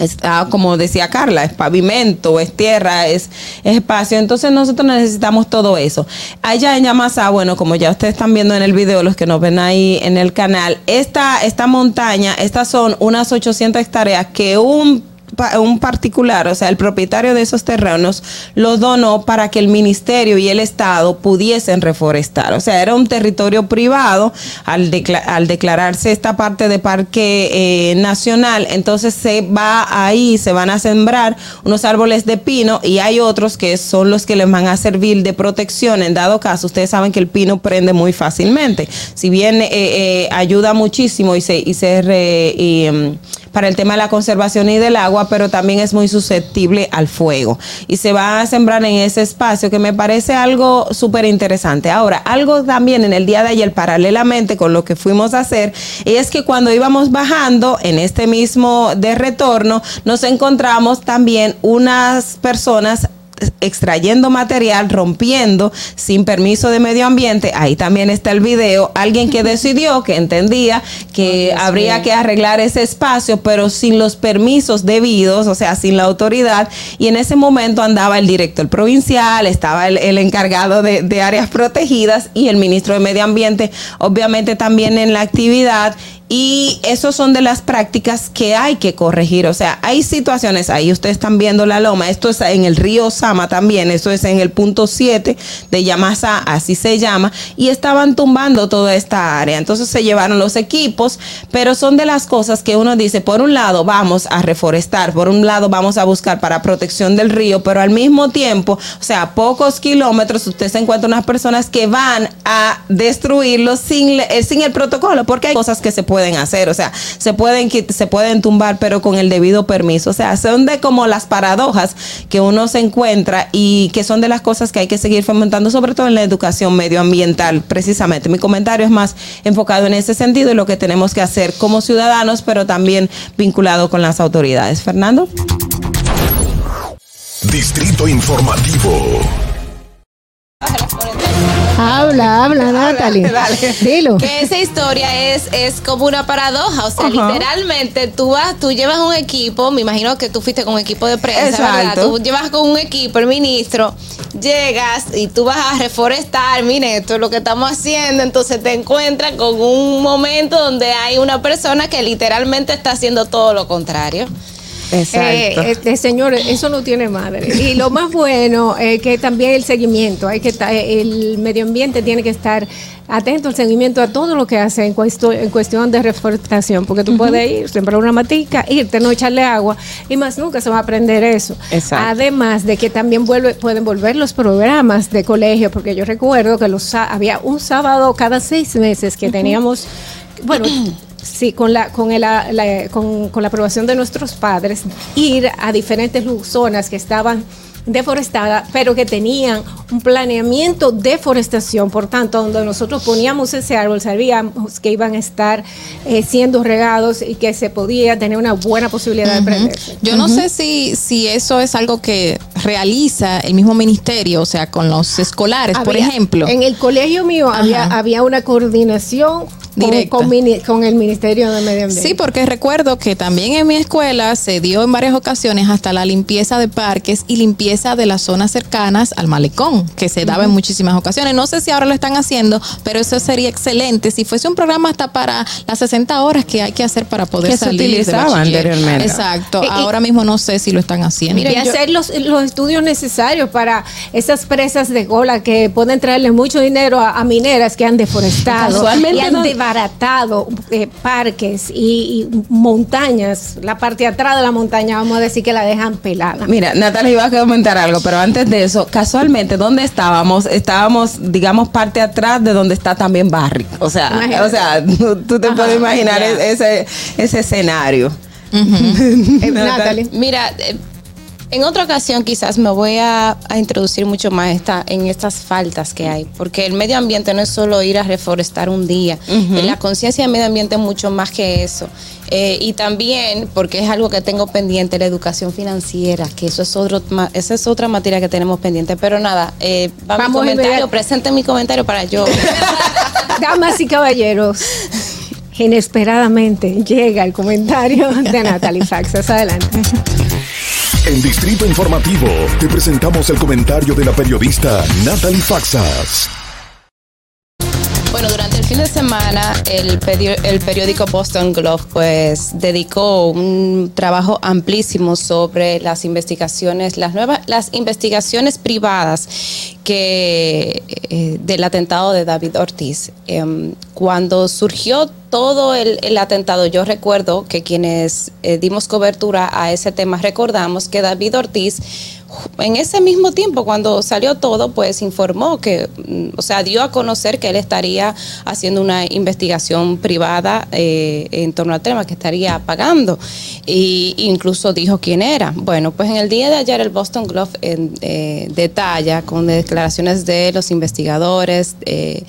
está como decía Carla, es pavimento, es tierra, es, es espacio. Entonces nosotros necesitamos todo eso. Allá en Yamasá, bueno, como ya ustedes están viendo en el video, los que nos ven ahí en el canal, esta, esta montaña, estas son unas 800 hectáreas que un un particular, o sea, el propietario de esos terrenos, los donó para que el ministerio y el Estado pudiesen reforestar. O sea, era un territorio privado al, al declararse esta parte de parque eh, nacional. Entonces se va ahí, se van a sembrar unos árboles de pino y hay otros que son los que les van a servir de protección. En dado caso, ustedes saben que el pino prende muy fácilmente. Si bien eh, eh, ayuda muchísimo y se, y se re- y, mm, para el tema de la conservación y del agua, pero también es muy susceptible al fuego. Y se va a sembrar en ese espacio que me parece algo súper interesante. Ahora, algo también en el día de ayer, paralelamente con lo que fuimos a hacer, es que cuando íbamos bajando en este mismo de retorno, nos encontramos también unas personas extrayendo material, rompiendo sin permiso de medio ambiente. Ahí también está el video. Alguien que decidió, que entendía que habría que arreglar ese espacio, pero sin los permisos debidos, o sea, sin la autoridad. Y en ese momento andaba el director provincial, estaba el, el encargado de, de áreas protegidas y el ministro de Medio Ambiente, obviamente también en la actividad. Y eso son de las prácticas que hay que corregir. O sea, hay situaciones, ahí ustedes están viendo la loma, esto es en el río Sama también, esto es en el punto 7 de Yamasa, así se llama, y estaban tumbando toda esta área. Entonces se llevaron los equipos, pero son de las cosas que uno dice, por un lado vamos a reforestar, por un lado vamos a buscar para protección del río, pero al mismo tiempo, o sea, pocos kilómetros usted se encuentra unas personas que van a destruirlo sin, eh, sin el protocolo, porque hay cosas que se pueden hacer, o sea, se pueden, se pueden tumbar, pero con el debido permiso. O sea, son de como las paradojas que uno se encuentra y que son de las cosas que hay que seguir fomentando, sobre todo en la educación medioambiental, precisamente. Mi comentario es más enfocado en ese sentido y lo que tenemos que hacer como ciudadanos, pero también vinculado con las autoridades. Fernando. Distrito Informativo. Habla, habla, Natalie. Dilo. Que esa historia es, es como una paradoja. O sea, Ajá. literalmente tú vas, tú llevas un equipo, me imagino que tú fuiste con un equipo de prensa, ¿verdad? Tú llevas con un equipo, el ministro, llegas y tú vas a reforestar, mire, esto es lo que estamos haciendo, entonces te encuentras con un momento donde hay una persona que literalmente está haciendo todo lo contrario. Eh, este, señor, eso no tiene madre. Y lo más bueno es que también el seguimiento, hay que el medio ambiente tiene que estar atento al seguimiento a todo lo que hace en, cuesto- en cuestión de reforestación, porque tú puedes ir, sembrar una matica, irte, no echarle agua, y más nunca se va a aprender eso. Exacto. Además de que también vuelve, pueden volver los programas de colegio, porque yo recuerdo que los, había un sábado cada seis meses que teníamos, bueno, Sí, con la, con, el, la- la- con, con la aprobación de nuestros padres, ir a diferentes zonas que estaban deforestadas, pero que tenían un planeamiento de forestación, por tanto, donde nosotros poníamos ese árbol, sabíamos que iban a estar eh, siendo regados y que se podía tener una buena posibilidad de prenderse. Yo no sé si, si eso es algo que realiza el mismo ministerio, o sea, con los escolares, por ejemplo. En el colegio mío había, había una coordinación Directa. con el Ministerio de Medio Ambiente. Sí, porque recuerdo que también en mi escuela se dio en varias ocasiones hasta la limpieza de parques y limpieza de las zonas cercanas al malecón, que se daba en muchísimas ocasiones. No sé si ahora lo están haciendo, pero eso sería excelente. Si fuese un programa hasta para las 60 horas que hay que hacer para poder Que se salir de utilizaba bachiller. anteriormente. Exacto. Y- y- ahora mismo no sé si lo están haciendo. y hacer los, los estudios necesarios para esas presas de cola que pueden traerle mucho dinero a, a mineras que han deforestado Casualmente y han no- desbaratado eh, parques y, y montañas, la parte de atrás de la montaña, vamos a decir que la dejan pelada. Mira, Natalia iba a comentar algo, pero antes de eso, casualmente, ¿dónde estábamos? Estábamos, digamos, parte atrás de donde está también Barry. O sea, Imagínate. o sea, tú tú te puedes imaginar ese, ese escenario. Eh, Natalie. Mira, eh, en otra ocasión quizás me voy a, a introducir mucho más esta, en estas faltas que hay, porque el medio ambiente no es solo ir a reforestar un día, la conciencia del medio ambiente es mucho más que eso. Eh, y también, porque es algo que tengo pendiente, la educación financiera, que eso es otro, esa es otra materia que tenemos pendiente. Pero nada, eh, va mi Vamos comentario, inmediato. presente mi comentario para yo. Damas y caballeros, inesperadamente llega el comentario de Natalie Faxas. Adelante. En Distrito Informativo te presentamos el comentario de la periodista Natalie Faxas. Bueno, durante el fin de semana el, el periódico Boston Globe pues dedicó un trabajo amplísimo sobre las investigaciones, las nuevas, las investigaciones privadas eh, del atentado de David Ortiz. Em, cuando surgió todo el, atentado, yo recuerdo que quienes eh, dimos cobertura a ese tema recordamos que David Ortiz en ese mismo tiempo, cuando salió todo, pues informó que, mm, o sea, dio a conocer que él estaría haciendo una investigación privada eh, en torno al tema, que estaría pagando. Y incluso dijo quién era. Bueno, pues en el día de ayer el Boston Globe detalla con declaraciones de los investigadores, eh,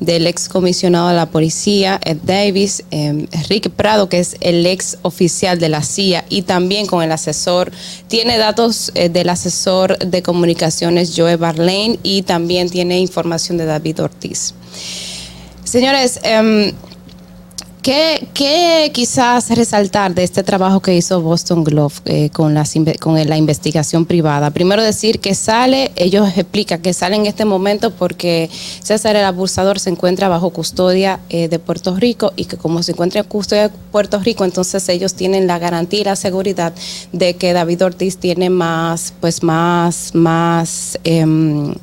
del ex comisionado de la policía, Ed Davis, eh, Rick Prado, que es el ex oficial de la CIA, y también con el asesor, tiene datos eh, del asesor de comunicaciones Joe Barlane y también tiene información de David Ortiz. Señores, em, ¿Qué, qué quizás resaltar de este trabajo que hizo Boston Globe eh, con, las con la investigación privada? Primero decir que sale, ellos explican que sale en este momento porque César el abusador se encuentra bajo custodia eh, de Puerto Rico y que como se encuentra en custodia de Puerto Rico, entonces ellos tienen la garantía y la seguridad de que David Ortiz tiene más, pues más, más... em,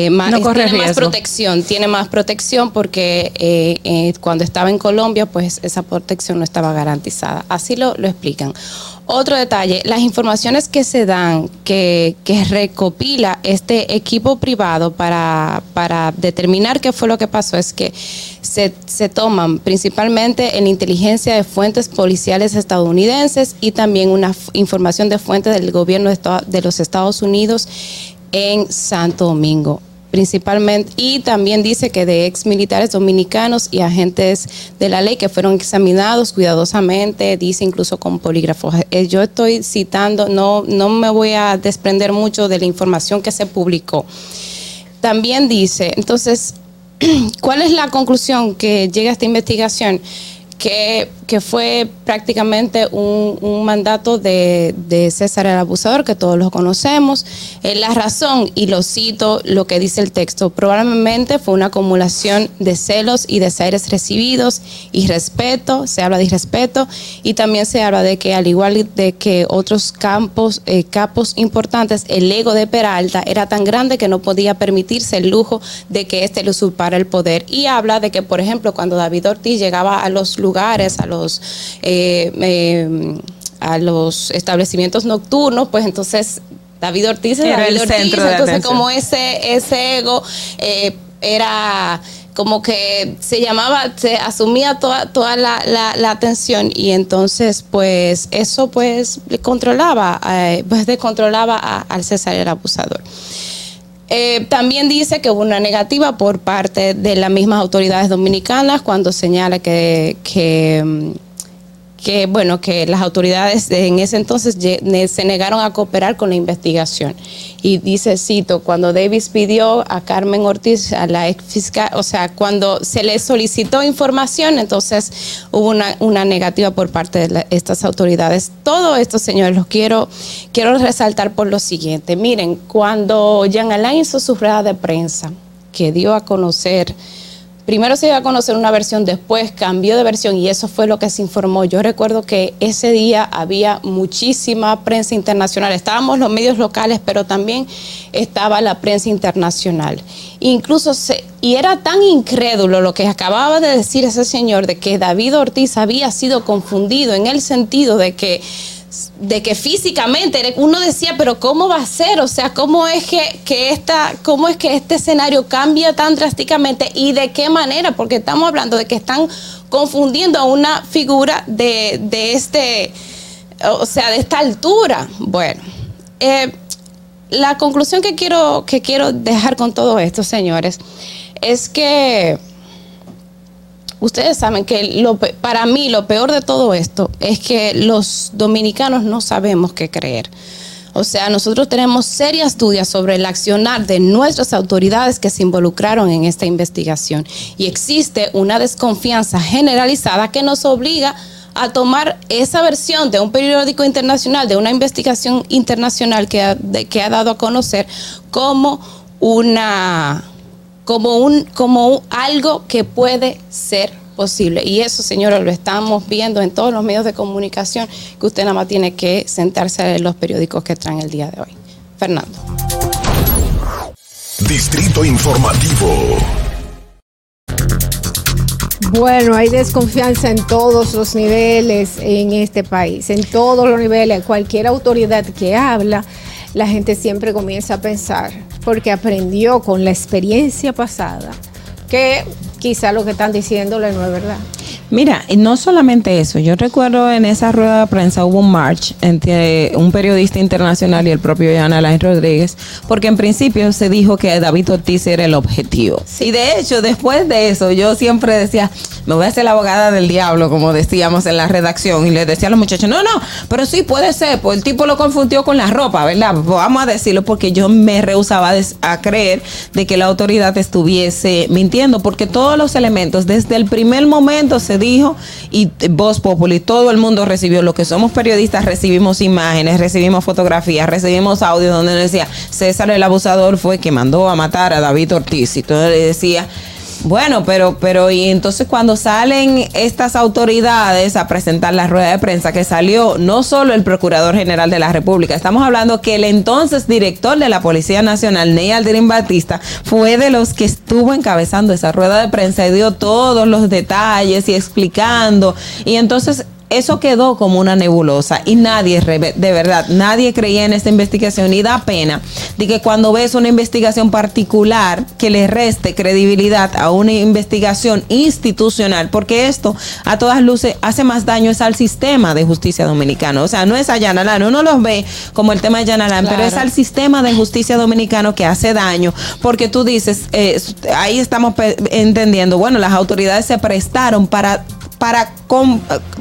eh, más, No corre tiene más protección, tiene más protección porque eh, eh, cuando estaba en Colombia, pues esa protección no estaba garantizada. Así lo, lo explican. Otro detalle, las informaciones que se dan, que, que recopila este equipo privado para, para determinar qué fue lo que pasó, es que se, se toman principalmente en inteligencia de fuentes policiales estadounidenses y también una información de fuentes del gobierno de, de los Estados Unidos en Santo Domingo principalmente y también dice que de ex militares dominicanos y agentes de la ley que fueron examinados cuidadosamente, dice incluso con polígrafos. Eh, Yo estoy citando, no, no me voy a desprender mucho de la información que se publicó. También dice, entonces, ¿cuál es la conclusión que llega a esta investigación? Que, fue prácticamente un, mandato de, César el Abusador, que todos lo conocemos. Eh, la razón, y lo cito lo que dice el texto, probablemente fue una acumulación de celos y desaires recibidos, y respeto, se habla de irrespeto, y también se habla de que al igual de que otros campos, eh, capos importantes, el ego de Peralta era tan grande que no podía permitirse el lujo de que éste le usurpara el poder. Y habla de que, por ejemplo, cuando David Ortiz llegaba a los lugares, a los eh, eh, a los establecimientos nocturnos, pues entonces David Ortiz es Era David el Ortiz, centro de entonces atención. como ese, ese ego eh, era como que se llamaba, se asumía toda, toda la, la- la atención y entonces pues eso pues le controlaba, eh, pues descontrolaba a- al César el abusador. Eh, también dice que hubo una negativa por parte de las mismas autoridades dominicanas cuando señala que, que, mm, que, bueno, que las autoridades en ese entonces se negaron a cooperar con la investigación. Y dice, cito, cuando Davis pidió a Carmen Ortiz, a la ex fiscal, o sea, cuando se le solicitó información, entonces hubo una, una negativa por parte de estas autoridades. Todo esto, señores, los quiero, quiero resaltar por lo siguiente. Miren, cuando Jean Alain hizo su rueda de prensa, que dio a conocer primero se iba a conocer una versión, después cambió de versión y eso fue lo que se informó. Yo recuerdo que ese día había muchísima prensa internacional. Estábamos los medios locales, pero también estaba la prensa internacional. Incluso se, y era tan incrédulo lo que acababa de decir ese señor de que David Ortiz había sido confundido en el sentido de que de que físicamente uno decía, pero ¿cómo va a ser? O sea, ¿cómo es que, que esta, cómo es que este escenario cambia tan drásticamente y de qué manera? Porque estamos hablando de que están confundiendo a una figura de, de este, o sea, de esta altura. Bueno, eh, la conclusión que quiero, que quiero dejar con todo esto, señores, es que Ustedes saben que lo, para mí lo peor de todo esto es que los dominicanos no sabemos qué creer. O sea, nosotros tenemos serias dudas sobre el accionar de nuestras autoridades que se involucraron en esta investigación. Y existe una desconfianza generalizada que nos obliga a tomar esa versión de un periódico internacional, de una investigación internacional que ha, que ha dado a conocer como una como un como algo que puede ser posible. Y eso, señora, lo estamos viendo en todos los medios de comunicación, que usted nada más tiene que sentarse en los periódicos que traen el día de hoy. Fernando. Distrito Informativo. Bueno, hay desconfianza en todos los niveles en este país, en todos los niveles. Cualquier autoridad que habla, la gente siempre comienza a pensar, porque aprendió con la experiencia pasada, que quizá lo que están diciéndole no es verdad. Mira, y no solamente eso, yo recuerdo en esa rueda de prensa hubo un march entre un periodista internacional y el propio Jan Alain Rodríguez, porque en principio se dijo que David Ortiz era el objetivo. Y de hecho, después de eso, yo siempre decía, me voy a hacer la abogada del diablo, como decíamos en la redacción, y le decía a los muchachos, no, no, pero sí puede ser, pues el tipo lo confundió con la ropa, ¿verdad? Pues vamos a decirlo porque yo me rehusaba a creer de que la autoridad estuviese mintiendo, porque todos los elementos, desde el primer momento se dijo y Voz Populi, todo el mundo recibió, lo que somos periodistas recibimos imágenes, recibimos fotografías, recibimos audio donde decía César el abusador fue que mandó a matar a David Ortiz y todo le decía bueno, pero, pero, y entonces cuando salen estas autoridades a presentar la rueda de prensa, que salió no solo el Procurador General de la República, estamos hablando que el entonces director de la Policía Nacional, Ney Alderín Batista, fue de los que estuvo encabezando esa rueda de prensa y dio todos los detalles y explicando. Y entonces eso quedó como una nebulosa y nadie, de verdad, nadie creía en esta investigación y da pena de que cuando ves una investigación particular que le reste credibilidad a una investigación institucional, porque esto a todas luces hace más daño es al sistema de justicia dominicano. O sea, no es a Yanalán, uno los ve como el tema de Yanalán, pero es al sistema de justicia dominicano que hace daño, porque tú dices, eh, ahí estamos entendiendo, bueno, las autoridades se prestaron para para,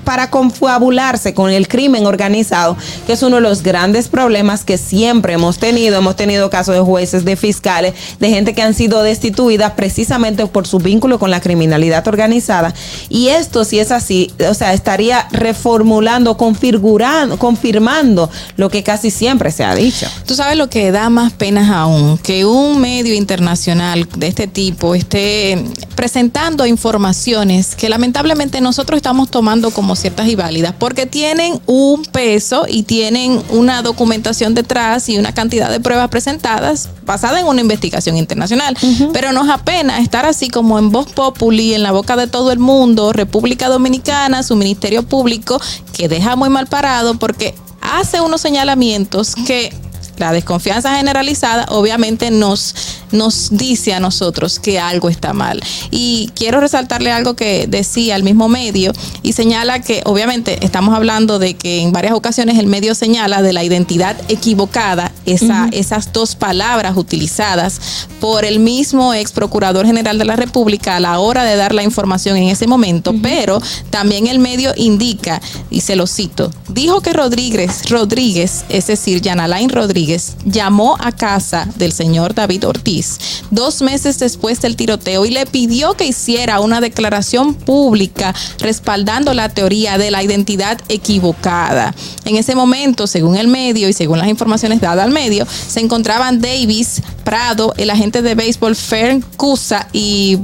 para confabularse con el crimen organizado, que es uno de los grandes problemas que siempre hemos tenido. Hemos tenido casos de jueces, de fiscales, de gente que han sido destituidas precisamente por su vínculo con la criminalidad organizada. Y esto, si es así, o sea, estaría reformulando, configurando, confirmando lo que casi siempre se ha dicho. Tú sabes lo que da más pena aún, que un medio internacional de este tipo esté presentando informaciones que lamentablemente no nosotros estamos tomando como ciertas y válidas porque tienen un peso y tienen una documentación detrás y una cantidad de pruebas presentadas basada en una investigación internacional. Pero nos apena estar así como en voz populi, en la boca de todo el mundo, República Dominicana, su Ministerio Público, que deja muy mal parado porque hace unos señalamientos que la desconfianza generalizada obviamente nos, nos dice a nosotros que algo está mal. Y quiero resaltarle algo que decía el mismo medio y señala que obviamente estamos hablando de que en varias ocasiones el medio señala de la identidad equivocada, esa, esas dos palabras utilizadas por el mismo ex procurador general de la República a la hora de dar la información en ese momento, pero también el medio indica, y se lo cito, dijo que Rodríguez, Rodríguez, es decir, Yanalain Rodríguez, llamó a casa del señor David Ortiz dos meses después del tiroteo y le pidió que hiciera una declaración pública respaldando la teoría de la identidad equivocada. En ese momento, según el medio y según las informaciones dadas al medio, se encontraban Davis Prado, el agente de béisbol Fern Cusa y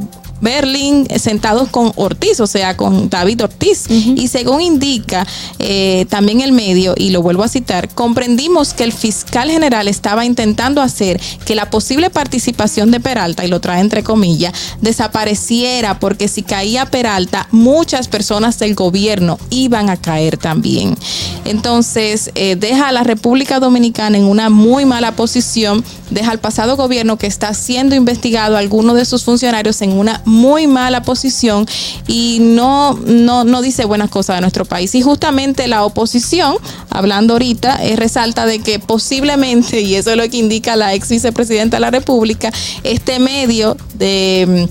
Berlín eh, sentados con Ortiz, o sea, con David Ortiz. Y según indica eh, también el medio, y lo vuelvo a citar, comprendimos que el fiscal general estaba intentando hacer que la posible participación de Peralta, y lo trae entre comillas, desapareciera, porque si caía Peralta, muchas personas del gobierno iban a caer también. Entonces, eh, deja a la República Dominicana en una muy mala posición, deja al pasado gobierno que está siendo investigado, algunos de sus funcionarios en una muy mala posición y no, no, no dice buenas cosas de nuestro país. Y justamente la oposición, hablando ahorita, eh, resalta de que posiblemente, y eso es lo que indica la ex vicepresidenta de la República, este medio de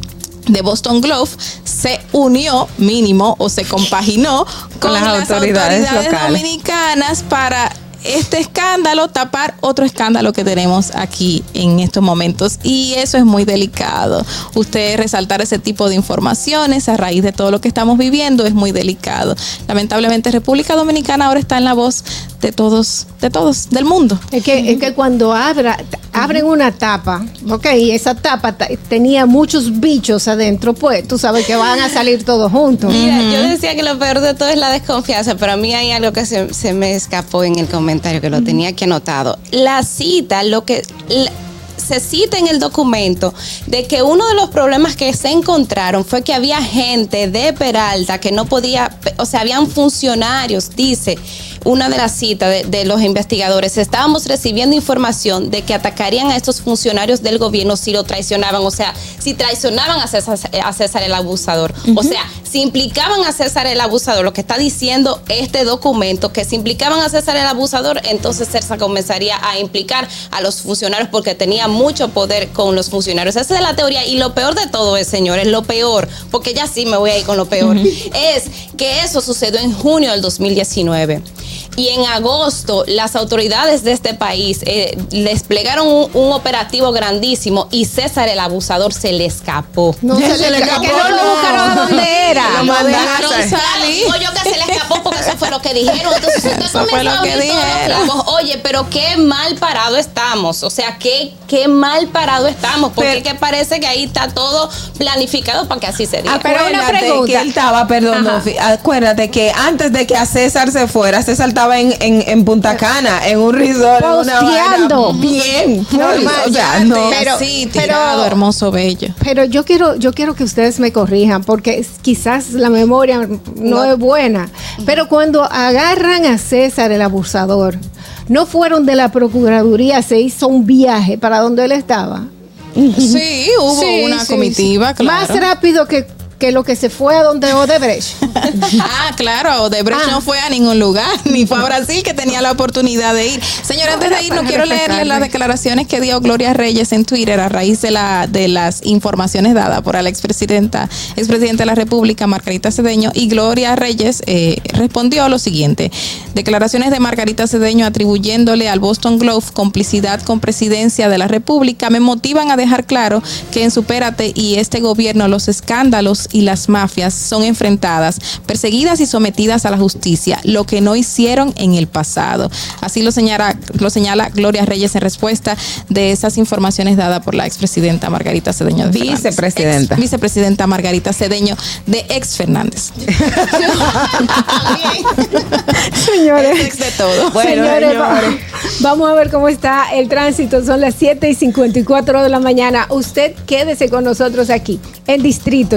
de Boston Globe se unió mínimo o se compaginó con, las las autoridades dominicanas para este escándalo tapar otro escándalo que tenemos aquí en estos momentos y eso es muy delicado. Usted resaltar ese tipo de informaciones a raíz de todo lo que estamos viviendo es muy delicado. Lamentablemente República Dominicana ahora está en la voz de todos, de todos, del mundo. Es que, es que cuando abra, abren una tapa, ok, y esa tapa ta- tenía muchos bichos adentro, pues tú sabes que van a salir todos juntos. Mira, yo decía que lo peor de todo es la desconfianza, pero a mí hay algo que se, se me escapó en el comentario que lo tenía aquí anotado. La cita, lo que la- se cita en el documento de que uno de los problemas que se encontraron fue que había gente de Peralta que no podía, o sea, habían funcionarios, dice una de las citas de, de los investigadores, estábamos recibiendo información de que atacarían a estos funcionarios del gobierno si lo traicionaban, o sea, si traicionaban a César, a César el abusador. O sea, si implicaban a César el abusador, lo que está diciendo este documento, que si implicaban a César el abusador, entonces César comenzaría a implicar a los funcionarios porque tenía mucho poder con los funcionarios. Esa es la teoría. Y lo peor de todo es, señores, lo peor, porque ya sí me voy a ir con lo peor, es que eso sucedió en junio del 2019. Y en agosto las autoridades de este país eh, desplegaron un, un operativo grandísimo y César el abusador se le escapó. No se, le escapó, que no lo buscaron a dónde era. Lo mandaron que se le escapó porque eso fue lo que dijeron. Entonces usted Eso fue lo a que abrir todos los dijeron. Oye, pero qué mal parado estamos. O sea, qué, qué mal parado estamos. Porque es que parece que ahí está todo planificado para que así se diga. Acuérdate que él estaba, perdón. Dofi, acuérdate que antes de que a César se fuera, César estaba en, en, en Punta Cana, en un resort, Posteando. bien. Normal, o sea, no. pero- tirado, hermoso, bello. Pero yo quiero, yo quiero que ustedes me corrijan, porque quizás la memoria no, No. es buena. Pero cuando agarran a César el abusador, no fueron de la Procuraduría, se hizo un viaje para donde él estaba. Sí, hubo Sí, una sí, comitiva, sí. claro. Más rápido que, que lo que se fue a donde Odebrecht. Ah, claro, Odebrecht Ah. no fue a ningún lugar, ni fue a Brasil, que tenía la oportunidad de ir. Señor, antes de ir, no quiero leerle las declaraciones que dio Gloria Reyes en Twitter a raíz de, la, de las informaciones dadas por la expresidenta, expresidenta de la República, Margarita Cedeño, y Gloria Reyes eh, respondió lo siguiente. Declaraciones de Margarita Cedeño atribuyéndole al Boston Globe complicidad con presidencia de la República me motivan a dejar claro que en Supérate y este gobierno los escándalos y las mafias son enfrentadas, perseguidas y sometidas a la justicia, lo que no hicieron en el pasado. Así lo señala, lo señala Gloria Reyes en respuesta de esas informaciones dadas por la expresidenta Margarita Cedeño de. Vicepresidenta. Ex- vicepresidenta Margarita Cedeño de ex Fernández. Señores. Ex de todo. Bueno, Señores, va- señores. vamos a ver cómo está el tránsito. Son las 7 y 54 de la mañana. Usted quédese con nosotros aquí, en Distrito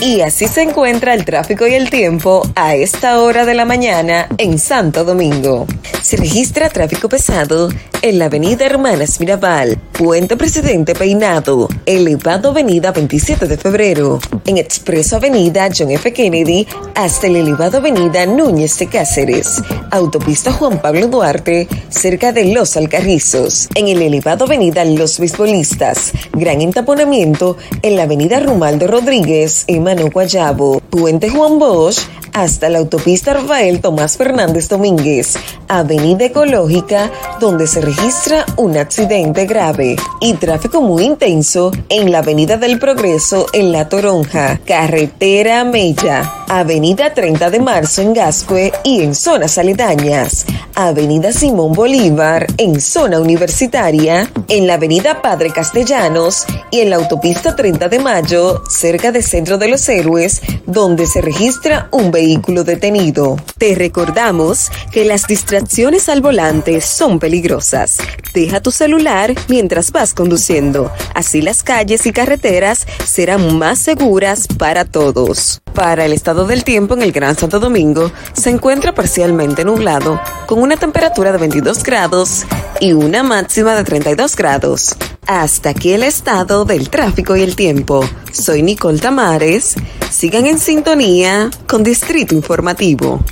Y así se encuentra el tráfico y el tiempo a esta hora de la mañana en Santo Domingo. Se registra tráfico pesado en la avenida Hermanas Mirabal, Puente Presidente Peinado, elevado avenida 27 de febrero, en Expreso Avenida John F. Kennedy hasta el elevado avenida Núñez de Cáceres, autopista Juan Pablo Duarte cerca de Los Alcarrizos, en el elevado avenida Los Beisbolistas, gran entaponamiento en la avenida Rumaldo Rodríguez en Mano Guayabo, Puente Juan Bosch hasta la autopista Rafael Tomás Fernández Domínguez, Avenida Ecológica, donde se registra un accidente grave y tráfico muy intenso en la Avenida del Progreso en La Toronja, Carretera Mella. Avenida 30 de Marzo en Gascue y en zonas aledañas, Avenida Simón Bolívar en zona universitaria, en la Avenida Padre Castellanos y en la autopista 30 de Mayo, cerca del Centro de los Héroes, donde se registra un vehículo detenido. Te recordamos que las distracciones al volante son peligrosas. Deja tu celular mientras vas conduciendo. Así las calles y carreteras serán más seguras para todos. Para el estado del tiempo en el Gran Santo Domingo, se encuentra parcialmente nublado, con una temperatura de 22 grados y una máxima de 32 grados. Hasta aquí el estado del tráfico y el tiempo. Soy Nicole Tamares. Sigan en sintonía con Distrito Informativo.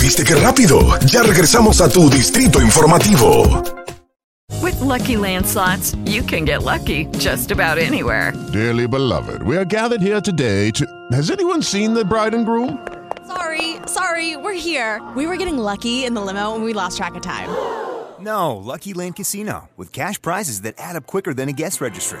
¿Viste qué rápido? Ya regresamos a tu distrito informativo. With Lucky Land slots, you can get lucky just about anywhere. Dearly beloved, we are gathered here today to. Has anyone seen the bride and groom? Sorry, sorry, we're here. We were getting lucky in the limo and we lost track of time. No, Lucky Land Casino, with cash prizes that add up quicker than a guest registry.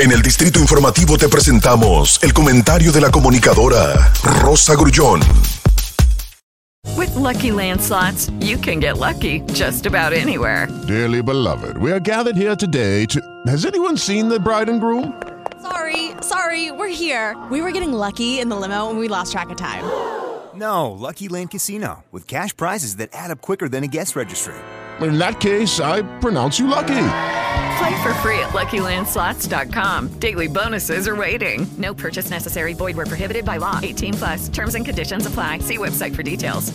En el Distrito Informativo te presentamos el comentario de la comunicadora Rosa Grullón. With Lucky Land slots, you can get lucky just about anywhere. Dearly beloved, we are gathered here today to. Has anyone seen the bride and groom? Sorry, sorry, we're here. We were getting lucky in the limo and we lost track of time. No, Lucky Land Casino, with cash prizes that add up quicker than a guest registry. In that case, I pronounce you lucky. Play for free at LuckyLandSlots.com. Daily bonuses are waiting. No purchase necessary. Void where prohibited by law. 18 plus. Terms and conditions apply. See website for details.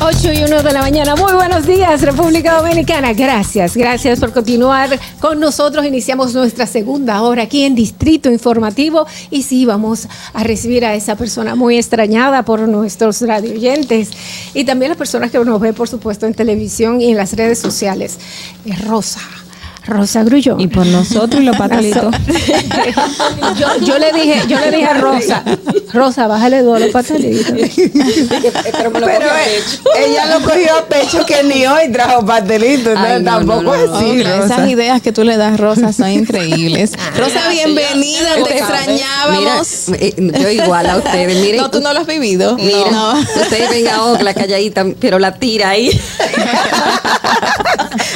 8 y 1 de la mañana. Muy buenos días, República Dominicana. Gracias, gracias por continuar con nosotros. Iniciamos nuestra segunda hora aquí en Distrito Informativo. Y sí, vamos a recibir a esa persona muy extrañada por nuestros radioyentes y también las personas que nos ven, por supuesto, en televisión y en las redes sociales. Es Rosa. Rosa Grullón. Y por nosotros y los patelitos. yo, yo le dije, yo le dije a Rosa, Rosa, bájale dos a los patelitos. Pero, ella lo cogió a pecho que ni hoy trajo patelitos. Ay, no, tampoco no, no, es así. no, Rosa. Esas ideas que tú le das, Rosa, son increíbles. Rosa, bienvenida, te extrañábamos. Mira, eh, yo igual a ustedes. Miren, no, tú no lo has vivido. Mira, No. ustedes ven a Ocla calladita, pero la tira ahí.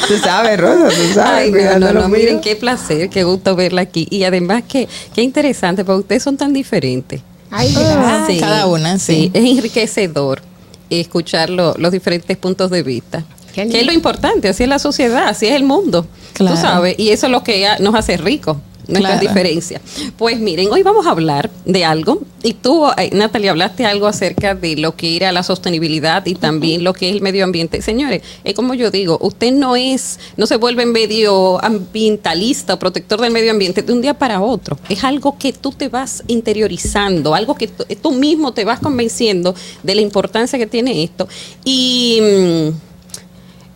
Tú sabes, Rosa, tú sabes. Ay, no, no, miren qué placer, qué gusto verla aquí. Y además, qué, qué interesante, porque ustedes son tan diferentes. Ay, Ah, cada una, sí. es enriquecedor escuchar lo- los diferentes puntos de vista. Qué Que es lo importante, así es la sociedad, así es el mundo. Claro. Tú sabes, y eso es lo que nos hace ricos, nuestras Claro. diferencias. Pues miren, hoy vamos a hablar de algo, y tú, eh, Natalia, hablaste algo acerca de lo que era la sostenibilidad y también lo que es el medio ambiente. Señores, es como yo digo, usted no es, no se vuelve medio ambientalista o protector del medio ambiente de un día para otro. Es algo que tú te vas interiorizando, algo que tú, mismo te vas convenciendo de la importancia que tiene esto. Y mm,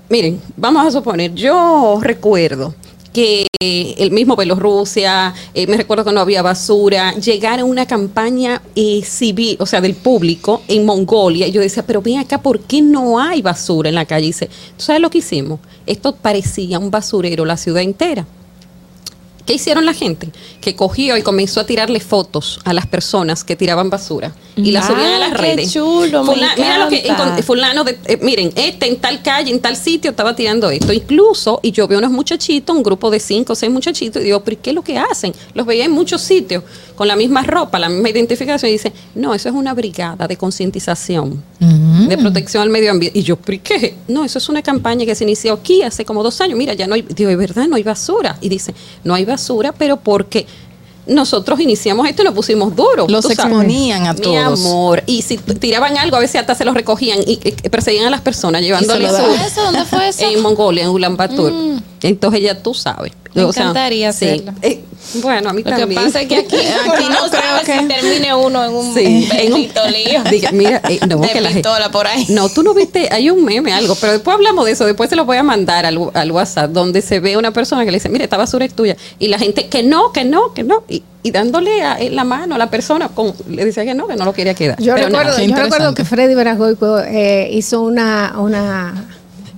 miren, vamos a suponer, yo recuerdo que el mismo Bielorrusia, eh, me recuerdo que no había basura, llegar a una campaña eh, civil, o sea, del público en Mongolia, y yo decía, pero ven acá, ¿por qué no hay basura en la calle? Y dice, ¿tú sabes lo que hicimos? Esto parecía un basurero la ciudad entera. ¿Qué hicieron la gente? Que cogió y comenzó a tirarle fotos a las personas que tiraban basura y las Ah, subían a las qué redes. chulo, Fulano- mira lo que encon- fulano de, eh, miren, este en tal calle, en tal sitio estaba tirando esto. Incluso, y yo veo unos muchachitos, un grupo de cinco o seis muchachitos, y digo, ¿pero qué es lo que hacen? Los veía en muchos sitios con la misma ropa, la misma identificación, y dice, no, eso es una brigada de concientización, de protección al medio ambiente. Y yo, ¿pero qué? No, eso es una campaña que se inició aquí hace como dos años. Mira, ya no hay, digo, de verdad, no hay basura. Y dice, no hay basura, pero porque nosotros iniciamos esto y nos pusimos duros. Los exponían a Mi todos. amor. Y si tiraban algo, a veces hasta se los recogían y, y perseguían a las personas llevándole se lo su- daban. ¿Eso? ¿Dónde fue eso? En Mongolia, en Ulan Bator. Mm. Entonces ya tú sabes. Me O sea, encantaría sí. Eh, bueno, a mí Lo que también. pasa es que aquí, aquí no sabes si termine uno en un Sí, en un- Diga, mira, eh, no, de que la pistola por ahí. No, tú no viste, hay un meme, algo, pero después hablamos de eso, después se lo voy a mandar al, al WhatsApp, donde se ve una persona que le dice, mire, esta basura es tuya, y la gente, que no, que no, que no, y, y dándole a, en la mano a la persona, con, le decía que no, que no lo quería quedar. Yo Pero recuerdo, nada. yo recuerdo que Freddy Veragoico eh, hizo una, una,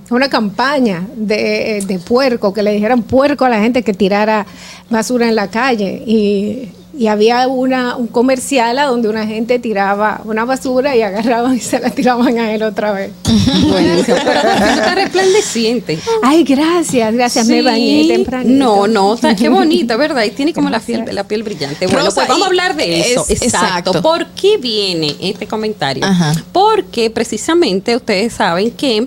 una campaña de, de puerco, que le dijeran puerco a la gente que tirara basura en la calle. Y, y había una, un comercial a donde una gente tiraba una basura y agarraban y se la tiraban a él otra vez. Buenísimo, pero está resplandeciente. Ay, gracias, gracias, me bañé temprano. No, no, está- qué bonita, ¿verdad? Y tiene como la piel, la piel brillante. Bueno, Rosa, pues vamos a hablar de eso. es- exacto. exacto. ¿Por qué viene este comentario? Ajá. Porque precisamente ustedes saben que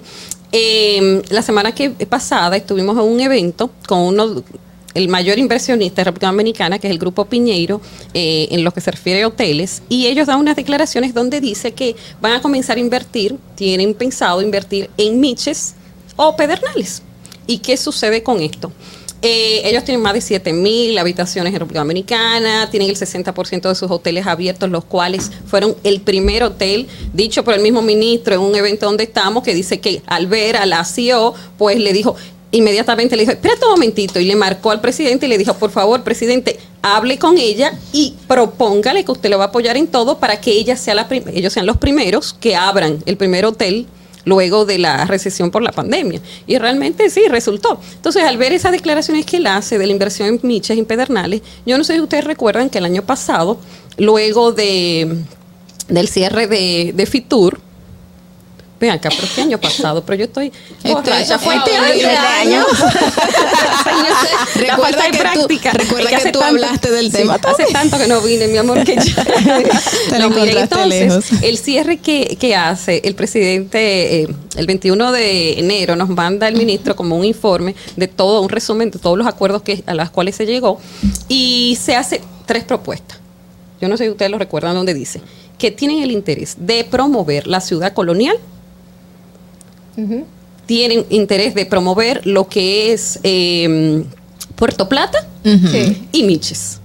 eh, la semana que pasada estuvimos en un evento con uno el mayor inversionista de República Dominicana, que es el Grupo Piñeiro, eh, en lo que se refiere a hoteles, y ellos dan unas declaraciones donde dice que van a comenzar a invertir, tienen pensado invertir en Miches o Pedernales. ¿Y qué sucede con esto? Eh, ellos tienen más de 7 mil habitaciones en República Dominicana, tienen el 60% de sus hoteles abiertos, los cuales fueron el primer hotel, dicho por el mismo ministro en un evento donde estamos, que dice que al ver a la CEO, pues le dijo, inmediatamente le dijo, espérate un momentito, y le marcó al presidente y le dijo, por favor, presidente, hable con ella y propóngale que usted le va a apoyar en todo para que ella sea la ellos sean los primeros que abran el primer hotel luego de la recesión por la pandemia. Y realmente sí, resultó. Entonces, al ver esas declaraciones que él hace de la inversión en Miches y Pedernales, yo no sé si ustedes recuerdan que el año pasado, luego de, del cierre de Fitur, Ven acá, pero qué año pasado, pero yo estoy borracha. Fue este año. año. Recuerda que tú- práctica. recuerda Es que tú hablaste del tema Hace tanto que no vine, mi amor, que ya. Te lo No, entonces, lejos. el cierre que, que hace el presidente eh, el 21 de enero nos manda el ministro como un informe de todo, un resumen de todos los acuerdos que, a los cuales se llegó y se hace tres propuestas. Yo no sé si ustedes lo recuerdan donde dice que tienen el interés de promover la ciudad colonial, tienen interés de promover lo que es eh, Puerto Plata y Miches.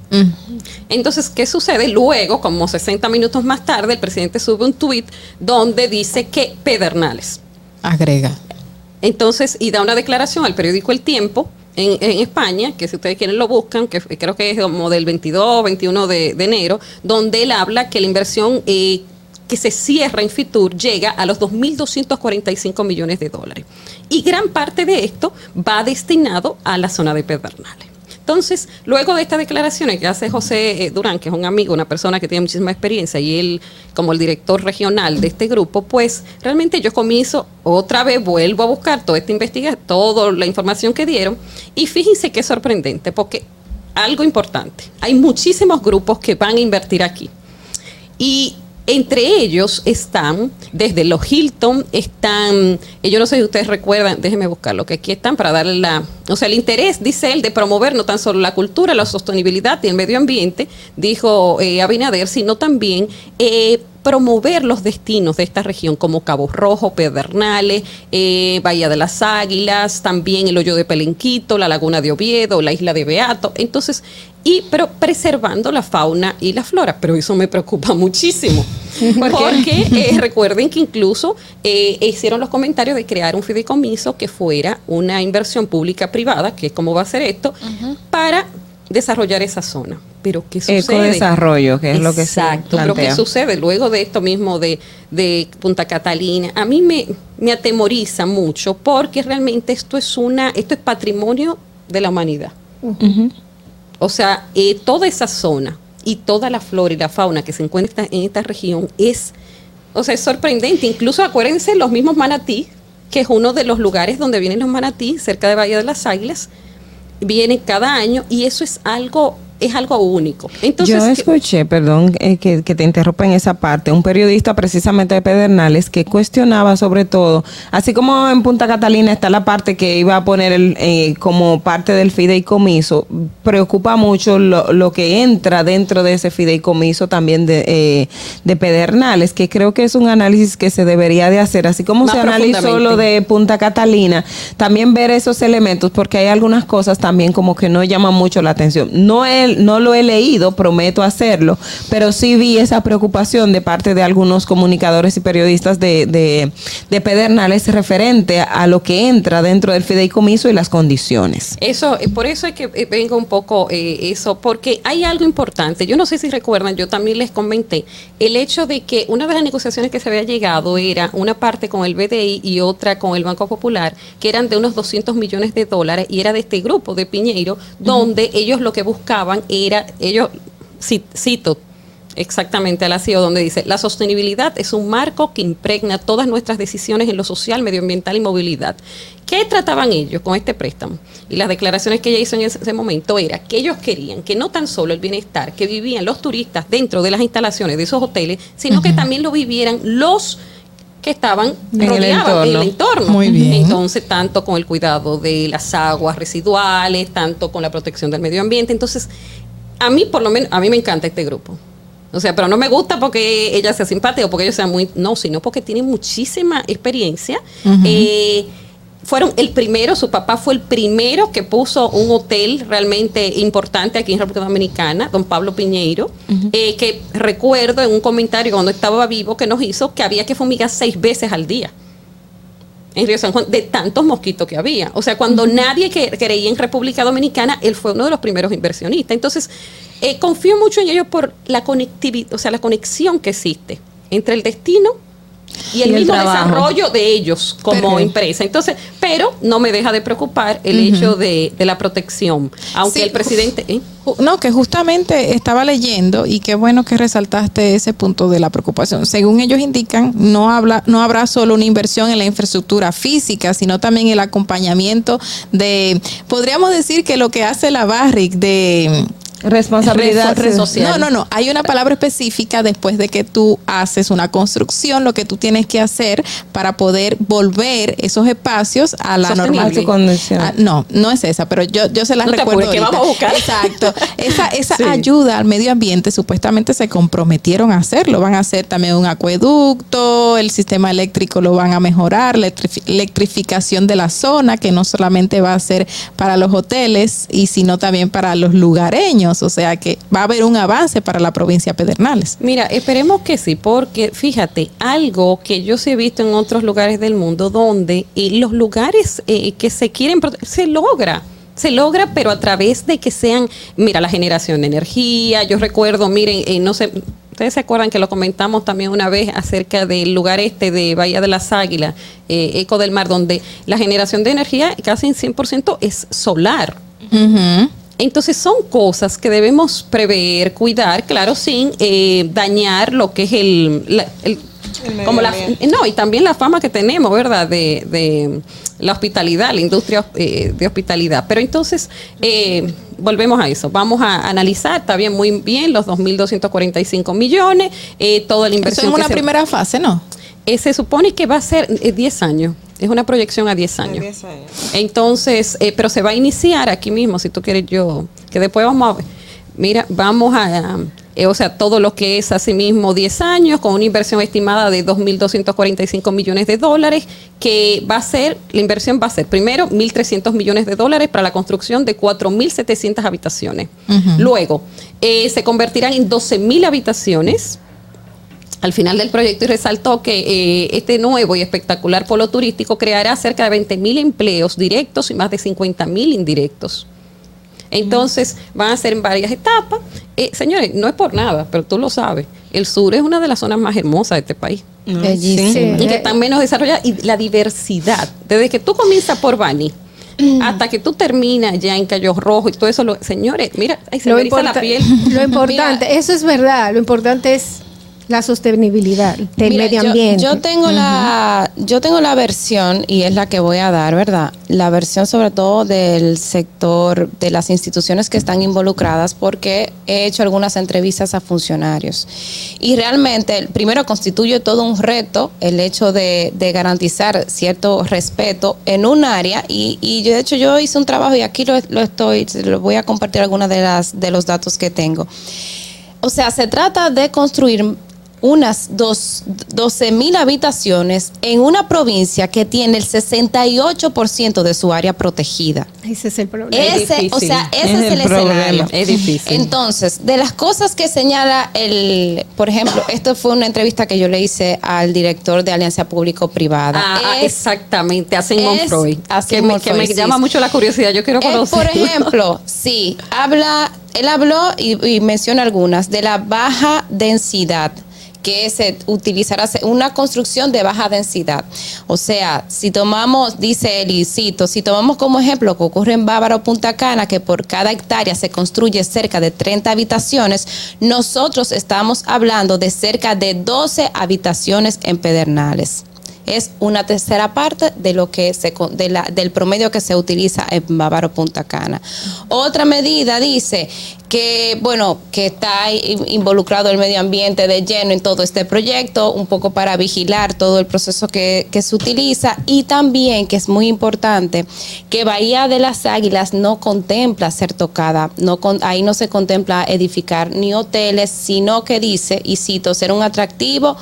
Entonces, ¿qué sucede? Luego, como 60 minutos más tarde, el presidente sube un tuit donde dice que Pedernales. Agrega. Entonces, y da una declaración al periódico El Tiempo en, en España, que si ustedes quieren lo buscan, que creo que es como del 22, 21 de, de enero, donde él habla que la inversión eh, que se cierra en Fitur llega a los 2.245 millones de dólares. Y gran parte de esto va destinado a la zona de Pedernales. Entonces, luego de estas declaraciones que hace José eh, Durán, que es un amigo, una persona que tiene muchísima experiencia, y él como el director regional de este grupo, pues realmente yo comienzo otra vez, vuelvo a buscar toda esta investigación, toda la información que dieron, y fíjense qué sorprendente, porque algo importante, hay muchísimos grupos que van a invertir aquí. Y entre ellos están, desde los Hilton, están, eh, yo no sé si ustedes recuerdan, déjenme buscarlo, que aquí están para darle la, o sea, el interés, dice él, de promover no tan solo la cultura, la sostenibilidad y el medio ambiente, dijo eh, Abinader, sino también eh, promover los destinos de esta región como Cabo Rojo, Pedernales, eh, Bahía de las Águilas, también el hoyo de Pelenquito, la laguna de Oviedo, la isla de Beato. Entonces, y pero preservando la fauna y la flora, pero eso me preocupa muchísimo. Porque eh, recuerden que incluso eh, hicieron los comentarios de crear un fideicomiso que fuera una inversión pública privada, que es como va a ser esto, para desarrollar esa zona. Pero ¿qué sucede? Ecodesarrollo, que es lo que se Exacto, pero ¿qué plantea. sucede luego de esto mismo de, de Punta Catalina? A mí me, me atemoriza mucho porque realmente esto es una, esto es patrimonio de la humanidad. O sea, eh, toda esa zona y toda la flora y la fauna que se encuentra en esta región es, o sea, es sorprendente. Incluso acuérdense los mismos manatí, que es uno de los lugares donde vienen los manatí, cerca de Bahía de las Águilas, vienen cada año y eso es algo es algo único. Entonces, Yo ¿qué- escuché, perdón eh, que, que te interrumpa en esa parte, un periodista precisamente de Pedernales que cuestionaba sobre todo, así como en Punta Catalina está la parte que iba a poner el, eh, como parte del fideicomiso, preocupa mucho lo, lo que entra dentro de ese fideicomiso también de, eh, de Pedernales, que creo que es un análisis que se debería de hacer, así como Más se analizó lo de Punta Catalina, también ver esos elementos, porque hay algunas cosas también como que no llaman mucho la atención. No, he, no lo he leído, prometo hacerlo, pero sí vi esa preocupación de parte de algunos comunicadores y periodistas de, de, de Pedernales referente a lo que entra dentro del fideicomiso y las condiciones. Eso, eh, por eso es que eh, vengo un poco eh, eso, porque hay algo importante. Yo no sé si recuerdan, yo también les comenté el hecho de que una de las negociaciones que se había llegado era una parte con el BDI y otra con el Banco Popular, que eran de unos 200 millones de dólares y era de este grupo de Piñeiro, donde ellos lo que buscaban era, ellos, ci- cito, Exactamente, a la CEO, donde dice, la sostenibilidad es un marco que impregna todas nuestras decisiones en lo social, medioambiental y movilidad. ¿Qué trataban ellos con este préstamo? Y las declaraciones que ella hizo en ese, ese momento era que ellos querían que no tan solo el bienestar que vivían los turistas dentro de las instalaciones de esos hoteles, sino que también lo vivieran los que estaban En el rodeados en el entorno. entorno. Muy bien. Entonces, tanto con el cuidado de las aguas residuales, tanto con la protección del medio ambiente. Entonces, a mí, por lo menos, a mí me encanta este grupo. O sea, pero no me gusta porque ella sea simpática o porque ellos sean muy. No, sino porque tienen muchísima experiencia. Ujú. Eh, fueron el primero, su papá fue el primero que puso un hotel realmente importante aquí en República Dominicana, don Pablo Piñeiro, eh, que recuerdo en un comentario cuando estaba vivo que nos hizo que había que fumigar seis veces al día en Río San Juan de tantos mosquitos que había. O sea, cuando nadie que, creía en República Dominicana, él fue uno de los primeros inversionistas. Entonces, eh, confío mucho en ellos por la conectividad, o sea, la conexión que existe entre el destino y el Y el mismo trabajo. desarrollo de ellos como Pero- empresa. Entonces, pero no me deja de preocupar el hecho de, de la protección. Aunque Sí. el presidente... ¿eh? No, que justamente estaba leyendo y qué bueno que resaltaste ese punto de la preocupación. Según ellos indican, no habla, no habrá solo una inversión en la infraestructura física, sino también el acompañamiento de, podríamos decir que lo que hace la Barrick de Responsabilidad social. No, no, no. Hay una palabra específica después de que tú haces una construcción, lo que tú tienes que hacer para poder volver esos espacios a la normalidad. A su condición. Ah, no, no es esa, pero yo, yo se las No te recuerdo. apures, que ahorita. vamos a buscar. Exacto. Esa, esa Sí. ayuda al medio ambiente supuestamente se comprometieron a hacerlo. Van a hacer también un acueducto, el sistema eléctrico lo van a mejorar, la electrifi- electrificación de la zona, que no solamente va a ser para los hoteles, y sino también para los lugareños. O sea que va a haber un avance para la provincia de Pedernales. Mira, esperemos que sí, porque fíjate, algo que yo sí he visto en otros lugares del mundo donde eh, los lugares eh, que se quieren se logra. Se logra, pero a través de que sean, mira, la generación de energía. Yo recuerdo, miren, eh, no sé, ustedes se acuerdan que lo comentamos también una vez acerca del lugar este de Bahía de las Águilas, eh, Eco del Mar, donde la generación de energía casi en 100% es solar. Entonces son cosas que debemos prever, cuidar, claro, sin eh, dañar lo que es el, la- el- como la, no y también la fama que tenemos, verdad, de, de la hospitalidad, la industria eh, de hospitalidad. Pero entonces eh, volvemos a eso, vamos a analizar, está bien, muy bien, los 2.245 millones, eh, toda la Eso inversión. en que una se- primera fase, ¿no? eh, se supone que va a ser eh, 10 años. Es una proyección a 10 años. Entonces, eh, pero se va a iniciar aquí mismo, si tú quieres yo, que después vamos a ver. Mira, vamos a, eh, o sea, todo lo que es así mismo 10 años, con una inversión estimada de 2.245 millones de dólares, que va a ser, la inversión va a ser primero 1.300 millones de dólares para la construcción de 4.700 habitaciones. Luego, eh, se convertirán en 12.000 habitaciones al final del proyecto y resaltó que eh, este nuevo y espectacular polo turístico creará cerca de 20.000 empleos directos y más de 50.000 indirectos. Entonces, van a ser en varias etapas. Eh, señores, no es por nada, pero tú lo sabes. El sur es una de las zonas más hermosas de este país. Bellísimo. Y que están menos desarrolladas. Y la diversidad. Desde que tú comienzas por Bani hasta que tú terminas ya en Cayo Rojo y todo eso, lo- señores, mira, ahí se Lo, me la piel. lo importante, eso es verdad, lo importante es La sostenibilidad del Mira, medio ambiente. Yo, tengo la, yo tengo la versión y es la que voy a dar, ¿verdad? La versión sobre todo del sector de las instituciones que están involucradas, porque he hecho algunas entrevistas a funcionarios y realmente, primero constituye todo un reto el hecho de, de garantizar cierto respeto en un área y, y yo, de hecho yo hice un trabajo y aquí lo, lo estoy, lo voy a compartir algunas de las de los datos que tengo. O sea, se trata de construir unas dos, 12 mil habitaciones en una provincia que tiene el 68% de su área protegida. Ese es el problema. Ese, o sea, ese es, el, escenario. Es difícil. Entonces, de las cosas que señala el, por ejemplo, esto fue una entrevista que yo le hice al director de Alianza Público-Privada. Ah, ah, Es- exactamente, a es Sigmund Freud. a que me, Sigmund que me Freud, sí. llama mucho la curiosidad, yo quiero Él, conocer. por ejemplo, sí, habla, él habló y, y menciona algunas de la baja densidad que se utilizará se- una construcción de baja densidad. O sea, si tomamos, dice él, y cito, si tomamos como ejemplo lo que ocurre en Bávaro, Punta Cana, que por cada hectárea se construye cerca de 30 habitaciones, nosotros estamos hablando de cerca de 12 habitaciones en Pedernales es una tercera parte de lo que se de la- del promedio que se utiliza en Bávaro Punta Cana. Otra medida dice que bueno que está in- involucrado el medio ambiente de lleno en todo este proyecto, un poco para vigilar todo el proceso que, que se utiliza y también que es muy importante que Bahía de las Águilas no contempla ser tocada, no con- ahí no se contempla edificar ni hoteles, sino que dice y cito ser un atractivo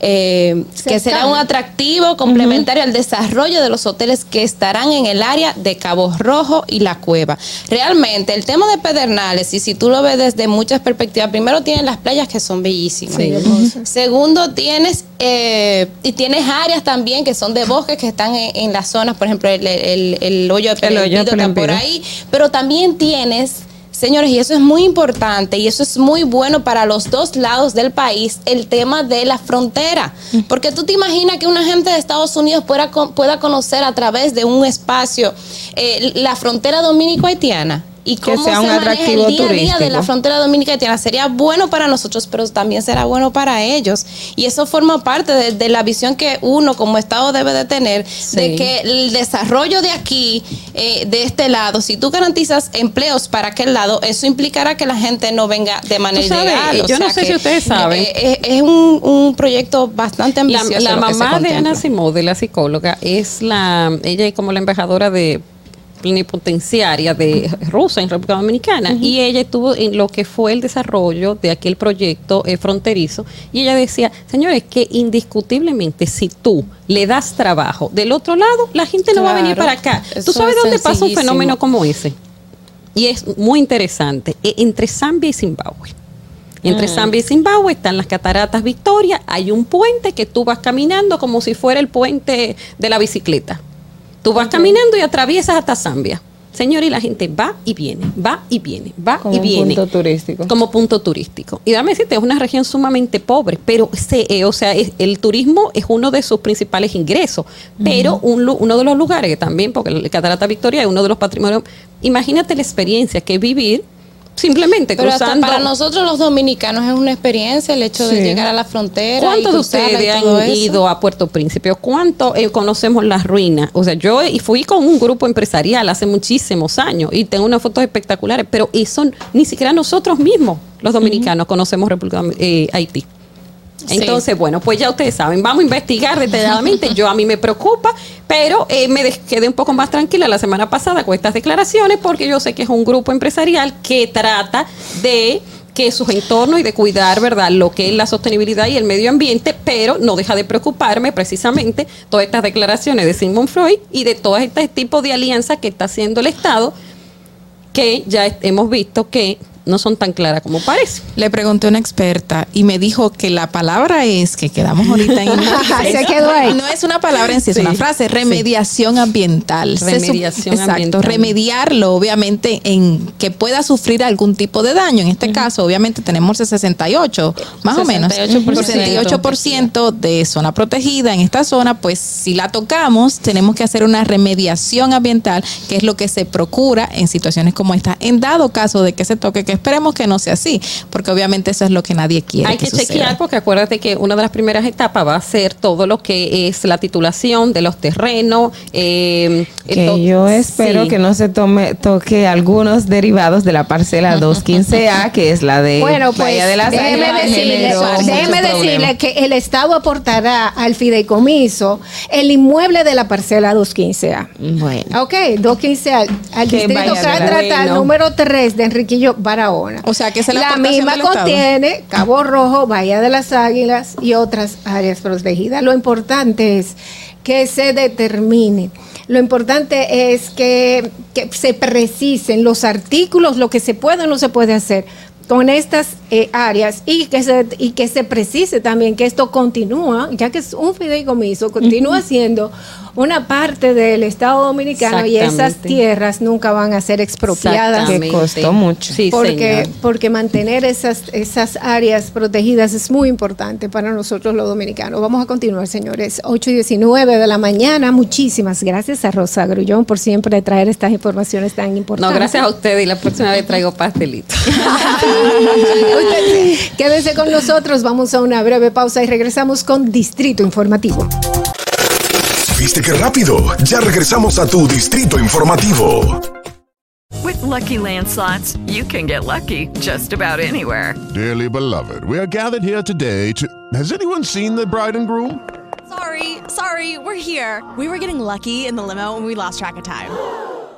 eh, que será un atractivo complementario al desarrollo de los hoteles que estarán en el área de Cabo Rojo y La Cueva. Realmente, el tema de Pedernales, y si tú lo ves desde muchas perspectivas, primero tienes las playas que son bellísimas. Sí. Segundo, tienes eh, y tienes áreas también que son de bosques que están en, en las zonas, por ejemplo, el, el- el hoyo de El hoyo de Pelempido está por ahí, pero también tienes Señores, y eso es muy importante y eso es muy bueno para los dos lados del país, el tema de la frontera. Porque tú te imaginas que una gente de Estados Unidos pueda, pueda conocer a través de un espacio eh, la frontera dominico-haitiana. Y Que cómo sea se un atractivo el día a día de la frontera dominicana sería bueno para nosotros, pero también será bueno para ellos. Y eso forma parte de, de la visión que uno como Estado debe de tener, de que el desarrollo de aquí, eh, de este lado, si tú garantizas empleos para aquel lado, eso implicará que la gente no venga de manera sabes, ilegal. O yo no sé que, si ustedes saben. eh, eh, es un, un proyecto bastante La, ambicioso. la se mamá de. Ana Simode, la psicóloga, es la, ella es como la embajadora de plenipotenciaria de Rusia en República Dominicana y ella estuvo en lo que fue el desarrollo de aquel proyecto eh, fronterizo y ella decía, señores, que indiscutiblemente si tú le das trabajo del otro lado, la gente no va a venir para acá. ¿Tú sabes es dónde pasa un fenómeno como ese? Y es muy interesante, e- entre Zambia y Zimbabue. Entre Mm. Zambia y Zimbabue están las cataratas Victoria, hay un puente que tú vas caminando como si fuera el puente de la bicicleta. Tú vas caminando y atraviesas hasta Zambia. Señor, y la gente va y viene, va y viene, va Como y viene. punto turístico. Como punto turístico. Y dame decirte, es una región sumamente pobre, pero se, eh, o sea, es- el turismo es uno de sus principales ingresos. Pero un uno de los lugares que también, porque el Catarata Victoria es uno de los patrimonios. Imagínate la experiencia que es vivir simplemente Pero hasta cruzando. para nosotros los dominicanos es una experiencia el hecho de llegar a la frontera. ¿Cuántos de ustedes han ido a Puerto Príncipe? ¿O cuánto eh, conocemos las ruinas? O sea, yo y fui con un grupo empresarial hace muchísimos años y tengo unas fotos espectaculares, pero eso ni siquiera nosotros mismos, los dominicanos, conocemos República eh, Haití. Entonces, bueno, pues ya ustedes saben, vamos a investigar detalladamente. Yo a mí me preocupa, pero eh, me quedé un poco más tranquila la semana pasada con estas declaraciones porque yo sé que es un grupo empresarial que trata de que sus entornos y de cuidar, ¿verdad?, lo que es la sostenibilidad y el medio ambiente, pero no deja de preocuparme precisamente todas estas declaraciones de Sigmund Freud y de todo este tipo de alianzas que está haciendo el Estado, que ya hemos visto que no son tan claras como parece. Le pregunté a una experta y me dijo que la palabra es, que quedamos ahorita en Se quedó ahí. No es una palabra en sí, es Sí, una frase, remediación ambiental. Remediación Exacto, ambiental. remediarlo obviamente en que pueda sufrir algún tipo de daño. En este caso, obviamente tenemos el 68, más o menos. 68%. 68% de zona protegida en esta zona, pues si la tocamos, tenemos que hacer una remediación ambiental, que es lo que se procura en situaciones como esta. En dado caso de que se toque, que esperemos que no sea así, porque obviamente eso es lo que nadie quiere. Hay que, chequear porque acuérdate que una de las primeras etapas va a ser todo lo que es la titulación de los terrenos. eh, Que to- yo espero sí. que no se tome toque algunos derivados de la parcela 215A, que es la de Bueno, pues Bahía de las déjeme Águilas, decirle, déjeme decirle que el Estado aportará al fideicomiso el inmueble de la parcela 215A. Bueno. Ok, 215A, al Que distrito Catrata Bueno. número 3 de Enriquillo Barahona. O sea, que es la la misma Estado. contiene Cabo Rojo, Bahía de las Águilas y otras áreas protegidas. Lo importante es que se determine. Lo importante es que, que se precisen los artículos, lo que se puede o no se puede hacer con estas eh, áreas y que, se, y que se precise también que esto continúa, ya que es un fideicomiso, continúa siendo una parte del Estado Dominicano y esas tierras nunca van a ser expropiadas. Que costó mucho. Sí, porque, señor. porque mantener esas, esas áreas protegidas es muy importante para nosotros los dominicanos. Vamos a continuar, señores. 8 y 19 de la mañana. Muchísimas gracias a Rosa Grullón por siempre traer estas informaciones tan No, importantes. gracias a usted y la próxima vez traigo pastelitos. Usted- Quédese con nosotros. Vamos a una breve pausa y regresamos con Distrito Informativo. ¿Viste qué rápido? Ya regresamos a tu distrito informativo. With Lucky Land slots, you can get lucky just about anywhere. Dearly beloved, we are gathered here today to. Has anyone seen the bride and groom? Sorry, sorry, we're here. We were getting lucky in the limo and we lost track of time.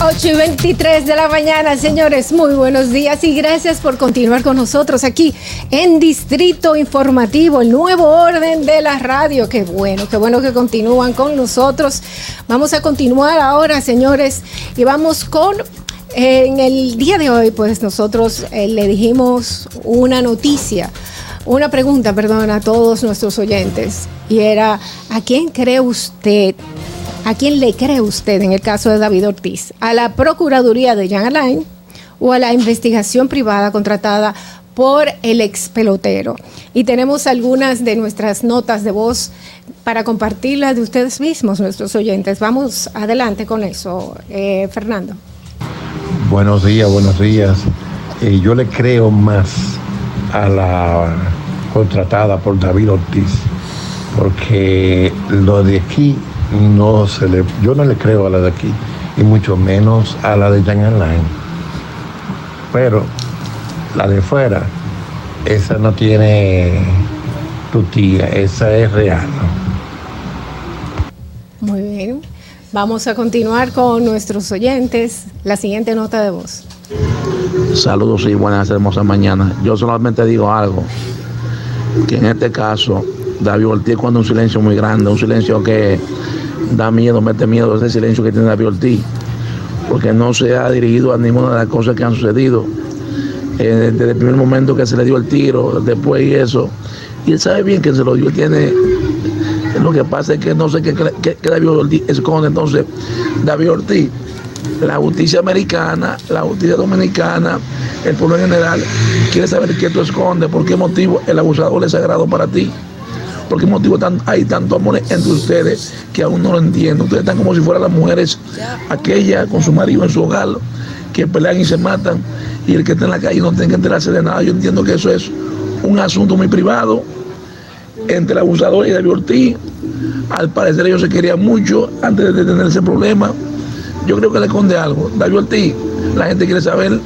8 y 23 de la mañana, señores. Muy buenos días y gracias por continuar con nosotros aquí en Distrito Informativo, el nuevo orden de la radio. Qué bueno, qué bueno que continúan con nosotros. Vamos a continuar ahora, señores, y vamos con. En el día de hoy, pues nosotros eh, le dijimos una noticia, una pregunta, perdón, a todos nuestros oyentes. Y era, ¿a quién cree usted ¿A quién le cree usted en el caso de David Ortiz? ¿A la Procuraduría de Jean Alain o a la investigación privada contratada por el ex pelotero? Y tenemos algunas de nuestras notas de voz para compartirlas de ustedes mismos, nuestros oyentes. Vamos adelante con eso, eh, Fernando. Buenos días, buenos días. Eh, yo le creo más a la contratada por David Ortiz, porque lo de aquí no se le, yo no le creo a la de aquí, y mucho menos a la de Jan Alain. Pero la de fuera, esa no tiene tutía, esa es real. ¿no? Muy bien. Vamos a continuar con nuestros oyentes. La siguiente nota de voz. Saludos y buenas hermosas mañanas. Yo solamente digo algo, que en este caso David Ortiz cuando un silencio muy grande, un silencio que da miedo, mete miedo ese silencio que tiene David Ortiz, porque no se ha dirigido a ninguna de las cosas que han sucedido. Eh, desde el primer momento que se le dio el tiro, después y eso, y él sabe bien que se lo dio, tiene lo que pasa es que no sé qué, qué- qué David Ortiz esconde. Entonces, David Ortiz, la justicia americana, la justicia dominicana, el pueblo en general, quiere saber qué tú escondes, por qué motivo el abusador es sagrado para ti. ¿Por qué motivo tan- hay tanto amor entre ustedes que aún no lo entiendo? Ustedes están como si fueran las mujeres, aquellas con su marido en su hogar, que pelean y se matan, y el que está en la calle no tiene que enterarse de nada. Yo entiendo que eso es un asunto muy privado entre el abusador y David Ortiz. Al parecer ellos se querían mucho antes de tener ese problema. Yo creo que le esconde algo. David Ortiz, la gente quiere saber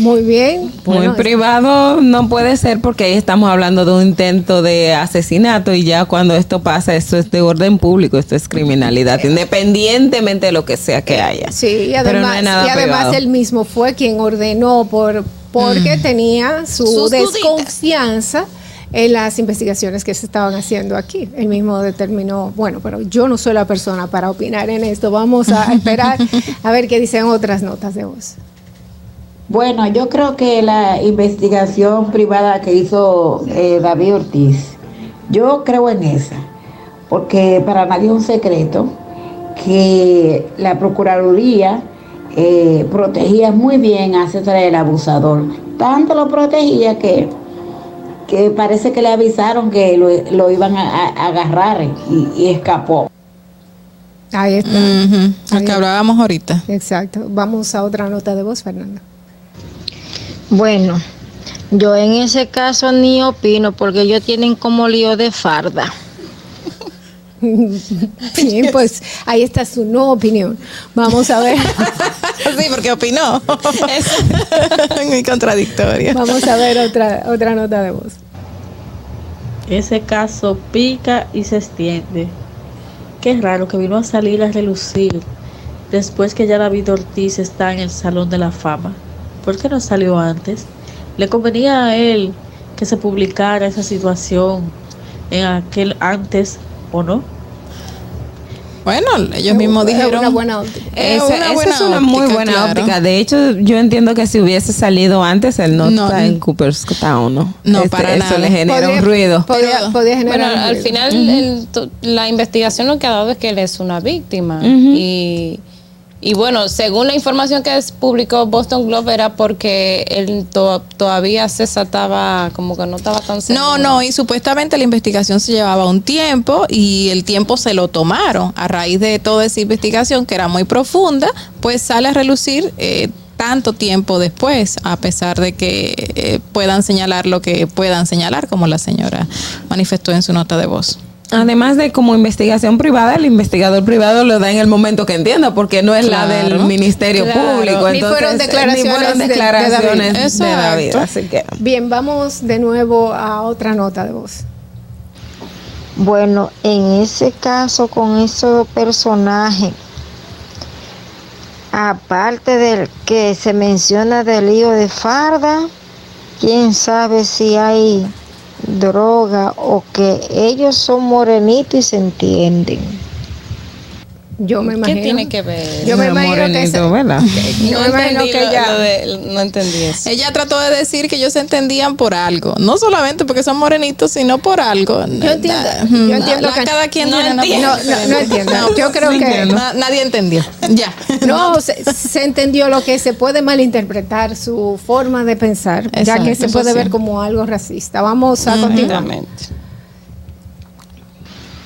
Muy bien. Muy Bueno, privado no puede ser porque ahí estamos hablando de un intento de asesinato y ya cuando esto pasa, esto es de orden público, esto es criminalidad, independientemente de lo que sea que haya. Sí, y Pero no además, hay nada y además privado. él mismo fue quien ordenó por porque tenía su Sus duditas. desconfianza en las investigaciones que se estaban haciendo aquí. Él mismo determinó, bueno, pero yo no soy la persona para opinar en esto. Vamos a esperar a ver qué dicen otras notas de voz. Bueno, yo creo que la investigación privada que hizo eh, David Ortiz, yo creo en esa, porque para nadie es un secreto que la Procuraduría eh, protegía muy bien a César el abusador. Tanto lo protegía que, que parece que le avisaron que lo, lo iban a, a- agarrar y, y escapó. Ahí está. Ujú, Lo Ahí que hablábamos ahorita. Exacto. Vamos a otra nota de voz, Fernanda. Bueno, yo en ese caso ni opino porque ellos tienen como lío de farda. Bien, pues ahí está su no opinión. Vamos a ver. sí, porque opinó. Es muy contradictorio. Vamos a ver otra, otra nota de voz. Ese caso pica y se extiende. Qué raro que vino a salir a relucir después que ya David Ortiz está en el Salón de la Fama. ¿Por qué no salió antes? ¿Le convenía a él que se publicara esa situación en aquel antes o no? Bueno, ellos mismos Es dijeron. una buena óptica. Es Esa, una esa buena es una muy buena claro. óptica. De hecho, yo entiendo que si hubiese salido antes, él no, No, está en Cooperstown, ¿no? No, Este, para eso nada. le genera Podría- un ruido. Generar Bueno, un al ruido. final el- la investigación lo que ha dado es que él es una víctima. Y, y bueno, según la información que publicó Boston Globe era porque él to- todavía César estaba como que no estaba tan seguro. No, no, y supuestamente la investigación se llevaba un tiempo y el tiempo se lo tomaron. A raíz de toda esa investigación, que era muy profunda, pues sale a relucir eh, tanto tiempo después, a pesar de que eh, puedan señalar lo que puedan señalar, como la señora manifestó en su nota de voz. Además de como investigación privada, el investigador privado lo da en el momento que entienda, porque no es la del. Ministerio Claro. Público. Ni entonces, fueron declaraciones ni fueron de- de declaraciones David. de David. Exacto. Así que Bien, vamos de nuevo a otra nota de voz. Bueno, en ese caso con esos personajes, aparte del que se menciona del lío de farda, quién sabe si hay droga o que ellos son morenitos y se entienden. Yo me ¿Qué imagino. tiene que ver? Yo me imagino que Morenito, ese- ¿verdad? Yo no me imagino entendí que lo- ya- lo de- no entendí eso. Ella trató de decir que ellos se entendían por algo, no solamente porque son morenitos, sino por algo. Yo entiendo, yo entiendo que cada quien No opinión No, no, no diferente. entiendo. Yo creo no que- nadie entendió. Ya. No, se, se entendió lo que se puede malinterpretar su forma de pensar, ya que se puede sí. ver como algo racista. Vamos a continuar. Exactamente.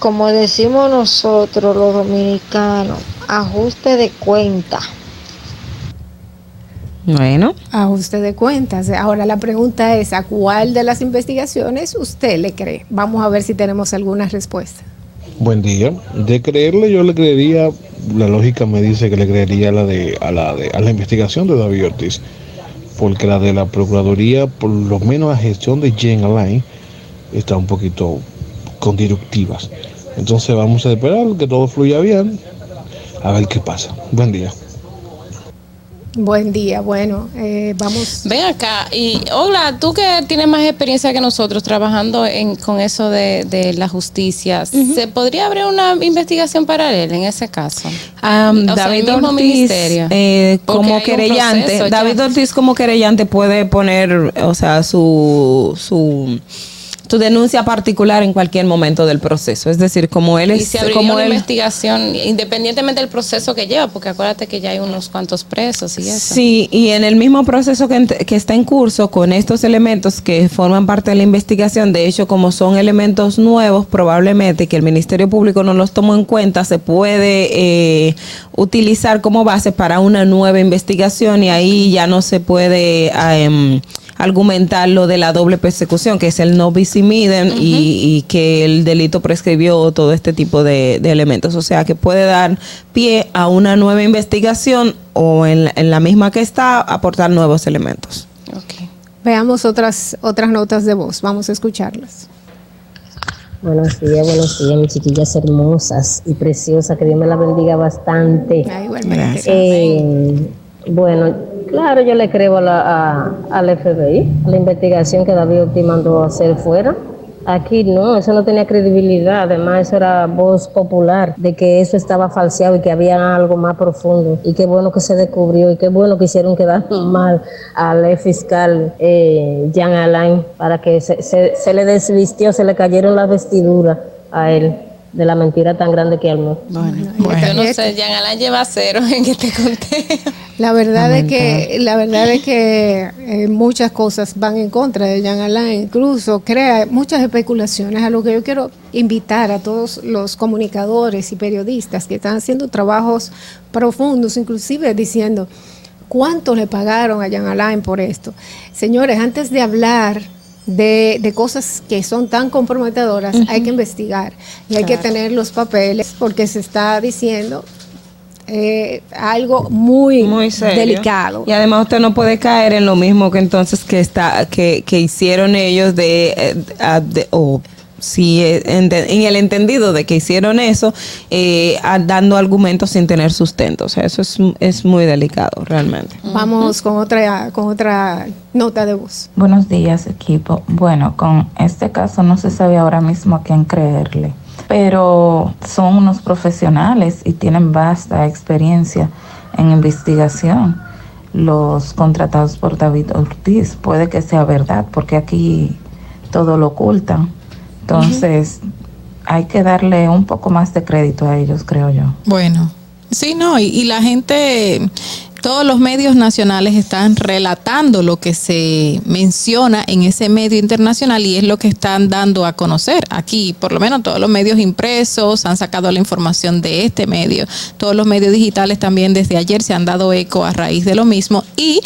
Como decimos nosotros los dominicanos, ajuste de cuenta. bueno. Ajuste de cuentas. Ahora la pregunta es, ¿a cuál de las investigaciones usted le cree? Vamos a ver si tenemos alguna respuesta. Buen día. De creerle, yo le creería, la lógica me dice que le creería a la de, a la de, a la investigación de David Ortiz, porque la de la Procuraduría, por lo menos la gestión de Jen Alain, está un poquito con directivas. Entonces vamos a esperar que todo fluya bien, a ver qué pasa. Buen día. Buen día, bueno, eh, vamos. Ven acá y hola, tú que tienes más experiencia que nosotros trabajando en, con eso de, de la justicia, ¿se podría abrir una investigación paralela en ese caso? Sea, David el mismo Ortiz, ministerio. eh, como querellante, proceso ya. David Ortiz como querellante puede poner, o sea, su, su, su denuncia particular en cualquier momento del proceso. Es decir, como él Y es, se abriría como una él, investigación independientemente del proceso que lleva, porque acuérdate que ya hay unos cuantos presos y eso. Sí, y en el mismo proceso que, que está en curso con estos elementos que forman parte de la investigación, de hecho, como son elementos nuevos, probablemente que el Ministerio Público no los tomó en cuenta, se puede eh, utilizar como base para una nueva investigación y ahí ya no se puede ah, em, argumentar lo de la doble persecución, que es el no bis idem y, y que el delito prescribió todo este tipo de, de elementos. O sea, que puede dar pie a una nueva investigación o en, la- en la misma que está aportar nuevos elementos. Veamos otras, otras notas de voz, vamos a escucharlas. Buenos días, buenos días, mis chiquillas hermosas y preciosas. Que Dios me la bendiga bastante. igualmente. Eh, bueno, claro, yo le creo a la, a- al FBI, la investigación que David Ortiz mandó hacer fuera. Aquí no, eso no tenía credibilidad. Además, eso era voz popular de que eso estaba falseado y que había algo más profundo. Y qué bueno que se descubrió y qué bueno que hicieron quedar mal al fiscal eh, Jean Alain para que se, se- se le desvistió, se le cayeron las vestiduras a él. De la mentira tan grande que armó. Yo no sé, Jean Alain lleva cero en este conteo. La verdad es que, la verdad es que eh, muchas cosas van en contra de Jean Alain, incluso crea muchas especulaciones, a lo que yo quiero invitar a todos los comunicadores y periodistas que están haciendo trabajos profundos, inclusive diciendo cuánto le pagaron a Jean Alain por esto. Señores, antes de hablar de, de cosas que son tan comprometedoras, hay que investigar y hay que tener los papeles porque se está diciendo eh, algo muy, serio. delicado. Y además usted no puede caer en lo mismo que entonces que está que, que hicieron ellos de, eh, de- o si eh, en, el entendido de que hicieron eso eh, dando argumentos sin tener sustento. O sea, eso es, es muy delicado realmente. Vamos con otra con otra nota de voz. Buenos días, equipo. Bueno, con este caso no se sabe ahora mismo a quién creerle, pero son unos profesionales y tienen vasta experiencia en investigación. Los contratados por David Ortiz, puede que sea verdad, porque aquí todo lo ocultan. Entonces, hay que darle un poco más de crédito a ellos, creo yo. Bueno, sí, no, y, y la gente, todos los medios nacionales están relatando lo que se menciona en ese medio internacional y es lo que están dando a conocer. Aquí, por lo menos todos los medios impresos han sacado la información de este medio. Todos los medios digitales también desde ayer se han dado eco a raíz de lo mismo y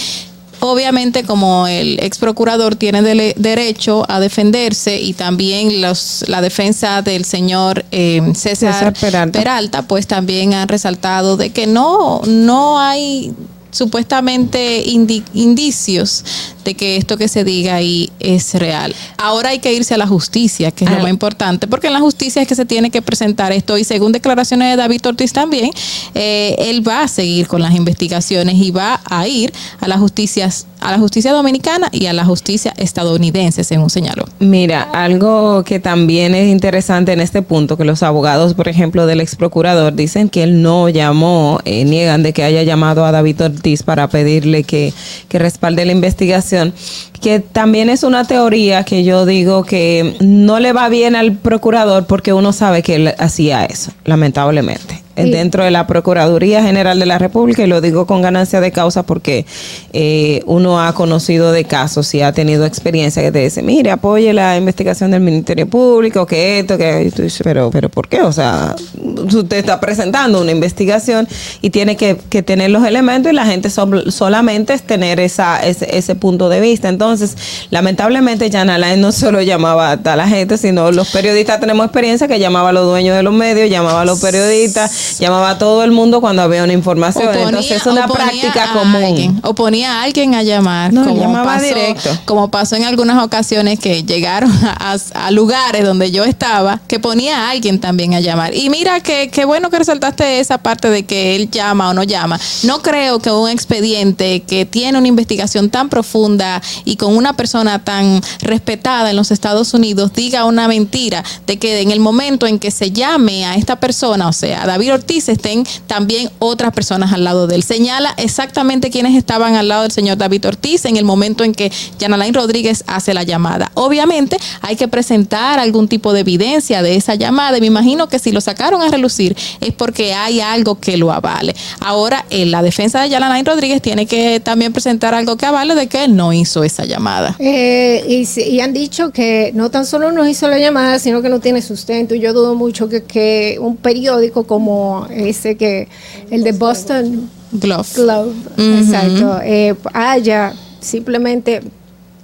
Obviamente, como el ex procurador tiene dele- derecho a defenderse y también los, la defensa del señor eh, César, César Peralta. pues también han resaltado de que no, no hay supuestamente indi- indicios de que esto que se diga ahí es real. Ahora hay que irse a la justicia, que es lo más importante, porque en la justicia es que se tiene que presentar esto y según declaraciones de David Ortiz también, eh, él va a seguir con las investigaciones y va a ir a la justicia, a la justicia dominicana y a la justicia estadounidense, según señaló. Mira, algo que también es interesante en este punto, que los abogados, por ejemplo, del ex procurador dicen que él no llamó, eh, niegan de que haya llamado a David Ortiz para pedirle que, que respalde la investigación, que también es una teoría que yo digo que no le va bien al procurador porque uno sabe que él hacía eso, lamentablemente. Sí. Dentro de la Procuraduría General de la República, y lo digo con ganancia de causa porque eh, uno ha conocido de casos y ha tenido experiencia que te dice, mire, apoye la investigación del Ministerio Público, que esto, que tú dices, pero, pero ¿por qué? O sea, usted está presentando una investigación y tiene que, que tener los elementos y la gente sol- solamente es tener esa, ese, ese punto de vista. Entonces, lamentablemente, Jan no solo llamaba a la gente, sino los periodistas tenemos experiencia que llamaba a los dueños de los medios, llamaba a los periodistas, llamaba a todo el mundo cuando había una información. Ponía- Entonces, es una práctica común. alguien, o ponía a alguien a llamar, No, como, llamaba pasó, directo. como pasó en algunas ocasiones que llegaron a, a- a lugares donde yo estaba, que ponía a alguien también a llamar. Y mira que qué bueno que resaltaste esa parte de que él llama o no llama. No creo que un expediente que tiene una investigación tan profunda y con una persona tan respetada en los Estados Unidos diga una mentira de que en el momento en que se llame a esta persona, o sea, a David Ortiz, estén también otras personas al lado de él. Señala exactamente quiénes estaban al lado del señor David Ortiz en el momento en que Yanalain Rodríguez hace la llamada. Obviamente hay que presentar algún tipo de evidencia de esa llamada y me imagino que si lo sacaron a relucir es porque hay algo que lo avale. Ahora, en la defensa de Yanalain Rodríguez tiene que también presentar algo que avale de que él no hizo esa llamada. Eh, y, y han dicho que no tan solo no hizo la llamada, sino que no tiene sustento. Y yo dudo mucho que un periódico como ese que, el de Boston Glove, exacto, eh, haya simplemente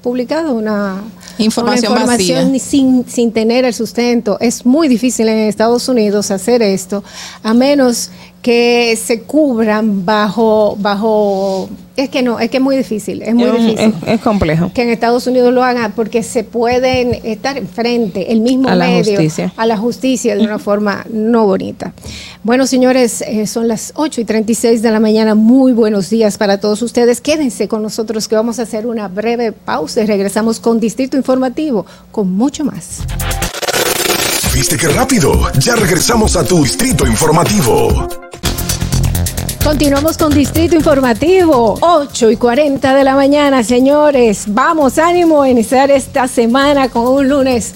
publicado una Información una información vacía. sin, sin tener el sustento. Es muy difícil en Estados Unidos hacer esto, a menos que se cubran bajo, bajo, es que no, es que es muy difícil, es muy Es difícil es- es complejo. que en Estados Unidos lo hagan porque se pueden estar enfrente, el mismo A la medio, justicia. a la justicia de una forma no bonita. Bueno, señores, eh, son las 8 y 36 de la mañana. Muy buenos días para todos ustedes. Quédense con nosotros que vamos a hacer una breve pausa y regresamos con Distrito Informativo, con mucho más. ¿Viste qué rápido? Ya regresamos a tu distrito informativo. Continuamos con Distrito Informativo, 8 y 40 de la mañana, señores. Vamos, ánimo a iniciar esta semana con un lunes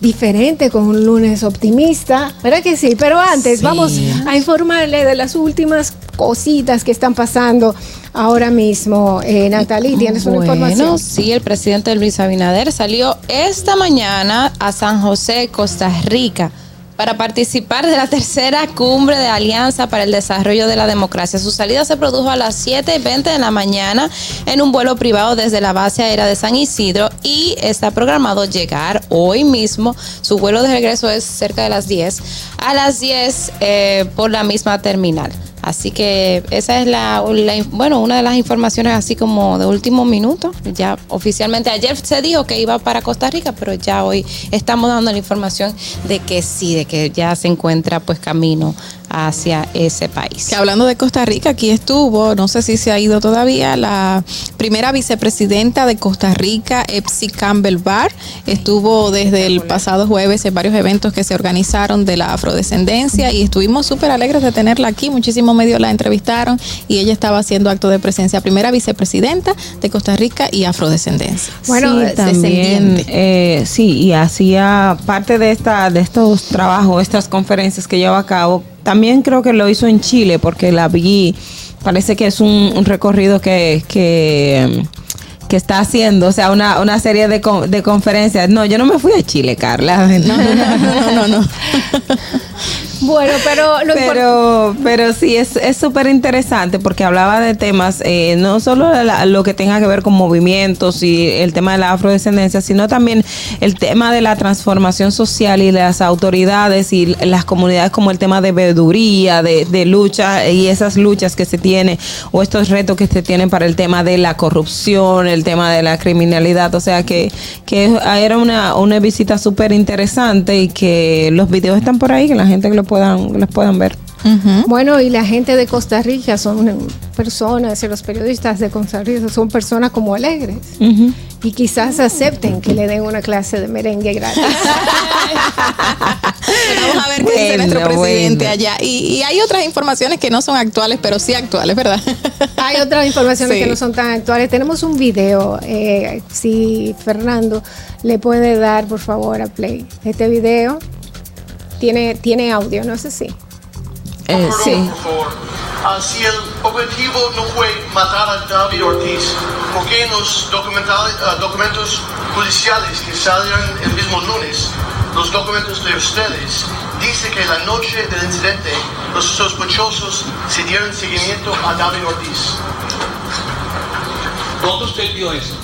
diferente, con un lunes optimista, ¿verdad que sí? Pero antes Sí. vamos a informarle de las últimas cositas que están pasando ahora mismo. Eh, Natalie, ¿tienes una Bueno, información? sí, el presidente Luis Abinader salió esta mañana a San José, Costa Rica, para participar de la tercera cumbre de Alianza para el Desarrollo de la Democracia. Su salida se produjo a las 7 y 20 de la mañana en un vuelo privado desde la base aérea de San Isidro y está programado llegar hoy mismo. Su vuelo de regreso es cerca de las 10, a las 10 eh, por la misma terminal. Así que esa es la, bueno, una de las informaciones así como de último minuto. Ya oficialmente ayer se dijo que iba para Costa Rica, pero ya hoy estamos dando la información de que sí, de que ya se encuentra pues camino hacia ese país. Que hablando de Costa Rica, aquí estuvo, no sé si se ha ido todavía, la primera vicepresidenta de Costa Rica, Epsi Campbell Barr, estuvo desde el pasado jueves en varios eventos que se organizaron de la afrodescendencia y estuvimos súper alegres de tenerla aquí, muchísimos medios la entrevistaron y ella estaba haciendo acto de presencia, primera vicepresidenta de Costa Rica y afrodescendencia. Bueno, sí, también, descendiente. eh, sí, y hacía parte de esta, de estos trabajos, estas conferencias que lleva a cabo. También creo que lo hizo en Chile, porque la vi. Parece que es un, recorrido que, que, está haciendo, o sea, una, una serie de, de conferencias. No, yo no me fui a Chile, Carla. No, no, no, no, no. Bueno, pero lo pero, pero sí, es súper interesante porque hablaba de temas, eh, no solo lo que tenga que ver con movimientos y el tema de la afrodescendencia, sino también el tema de la transformación social y las autoridades y las comunidades como el tema de veeduría, de, lucha y esas luchas que se tienen o estos retos que se tienen para el tema de la corrupción, el tema de la criminalidad. O sea que, que era una, una visita súper interesante y que los videos están por ahí, que la gente lo puedan, los puedan ver. Bueno, y la gente de Costa Rica son personas, y los periodistas de Costa Rica son personas como alegres. Y quizás acepten que le den una clase de merengue gratis. Vamos a ver qué dice Bueno, nuestro presidente bueno. allá. Y, y hay otras informaciones que no son actuales, pero sí actuales, ¿verdad? Hay otras informaciones Sí. que no son tan actuales. Tenemos un video. eh, si Fernando le puede dar, por favor, a play. Este video tiene, tiene audio, no sé si. Eh, sí. Por favor. Ah, si el objetivo no fue matar a David Ortiz, ¿por qué en los ah, documentos judiciales que salieron el mismo lunes, los documentos de ustedes, dice que la noche del incidente los sospechosos se dieron seguimiento a David Ortiz? ¿Dónde usted vio eso?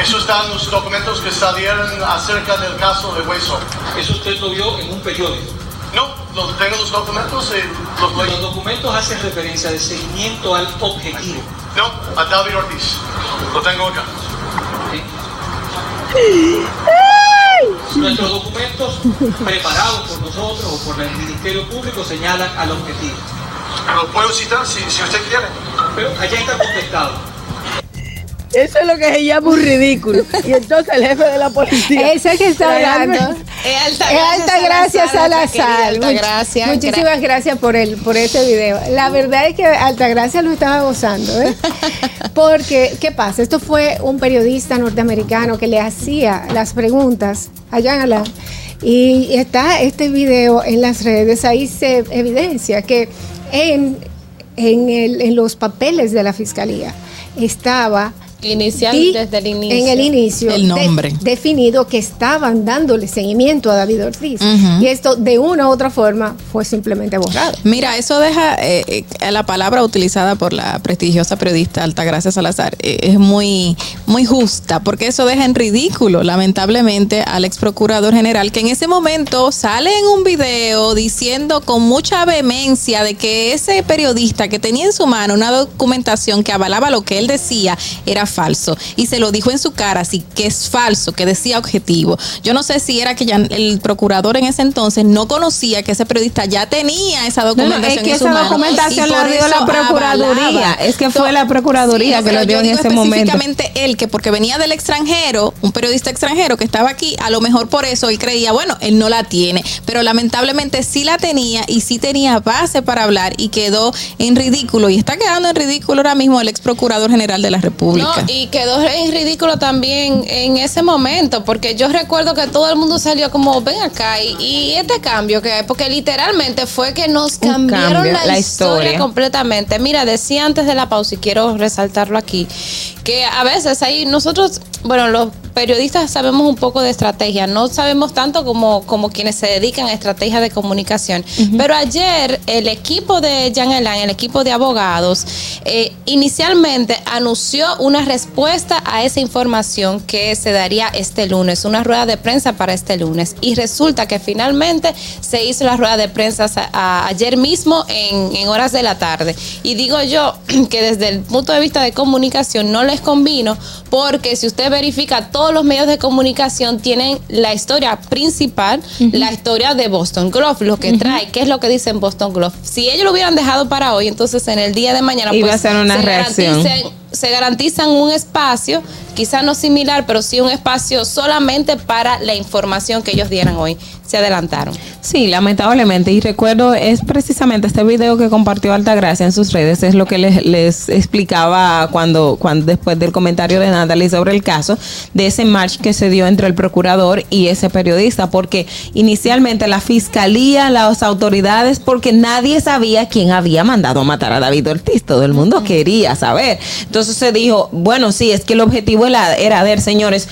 Eso está en los documentos que salieron acerca del caso de Hueso. ¿Eso usted lo vio en un periódico? No, lo- tengo los documentos y los Los documentos hacen referencia de seguimiento al objetivo. No, a David Ortiz. Lo tengo acá. Nuestros documentos preparados por nosotros o por el Ministerio Público señalan al objetivo. Lo puedo citar si, si usted quiere. Pero allá está contestado. Eso es lo que se llama un ridículo. Y entonces el jefe de la policía. Ese que está hablando. Es Alta Es Alta Gracia Salazar. Alta Much- Gracia. Muchísimas gracias por el, por este video. La verdad es que Alta Gracia lo estaba gozando, ¿eh? Porque, ¿qué pasa? Esto fue un periodista norteamericano que le hacía las preguntas a Jean Alain. Y está este video en las redes. Ahí se evidencia que en, en, el- en los papeles de la fiscalía estaba Inicial di- desde el inicio. En el inicio. El nombre. de- definido que estaban dándole seguimiento a David Ortiz. Y esto de una u otra forma fue simplemente borrado. Mira, eso deja eh, eh, la palabra utilizada por la prestigiosa periodista Altagracia Salazar eh, es muy muy justa porque eso deja en ridículo lamentablemente al ex procurador general que en ese momento sale en un video diciendo con mucha vehemencia de que ese periodista que tenía en su mano una documentación que avalaba lo que él decía era falso y se lo dijo en su cara así que es falso que decía objetivo yo no sé si era que ya el procurador en ese entonces no conocía que ese periodista ya tenía esa No, no, documentación es que en su esa mano, documentación la dio la Procuraduría. avalaba. Es que fue la Procuraduría que lo dio en ese momento. específicamente él que porque venía del extranjero un periodista extranjero que estaba aquí a lo mejor por eso él creía bueno él no la tiene pero lamentablemente sí la tenía y sí tenía base para hablar y quedó en ridículo y está quedando en ridículo ahora mismo el ex procurador general de la república pública. Y quedó en ridículo también en ese momento, porque yo recuerdo que todo el mundo salió como, ven acá, y, y este cambio que hay, porque literalmente fue que nos cambiaron cambio, la, la historia, historia. completamente. Mira, decía antes de la pausa, y quiero resaltarlo aquí, que a veces ahí nosotros, bueno, los periodistas sabemos un poco de estrategia, no sabemos tanto como, como quienes se dedican a estrategia de comunicación. Pero ayer el equipo de Jan Elan, el equipo de abogados, eh, inicialmente anunció una respuesta a esa información que se daría este lunes, una rueda de prensa para este lunes. Y resulta que finalmente se hizo la rueda de prensa a- a- ayer mismo en, en horas de la tarde. Y digo yo que desde el punto de vista de comunicación no les convino porque si usted verifica todos los medios de comunicación tienen la historia principal, la historia de Boston Globe, lo que trae, qué es lo que dice en Boston Globe. Si ellos lo hubieran dejado para hoy, entonces en el día de mañana Iba pues, a ser una se reacción. se garantizan un espacio, quizás no similar, pero sí un espacio solamente para la información que ellos dieran hoy. Se adelantaron. Sí, lamentablemente. Y recuerdo, es precisamente este video que compartió Altagracia en sus redes, es lo que les, les explicaba cuando, cuando después del comentario de Natalie sobre el caso, de ese match que se dio entre el procurador y ese periodista, porque inicialmente la fiscalía, las autoridades, porque nadie sabía quién había mandado a matar a David Ortiz, todo el mundo quería saber. Entonces se dijo, bueno, sí, es que el objetivo era, era ver, señores,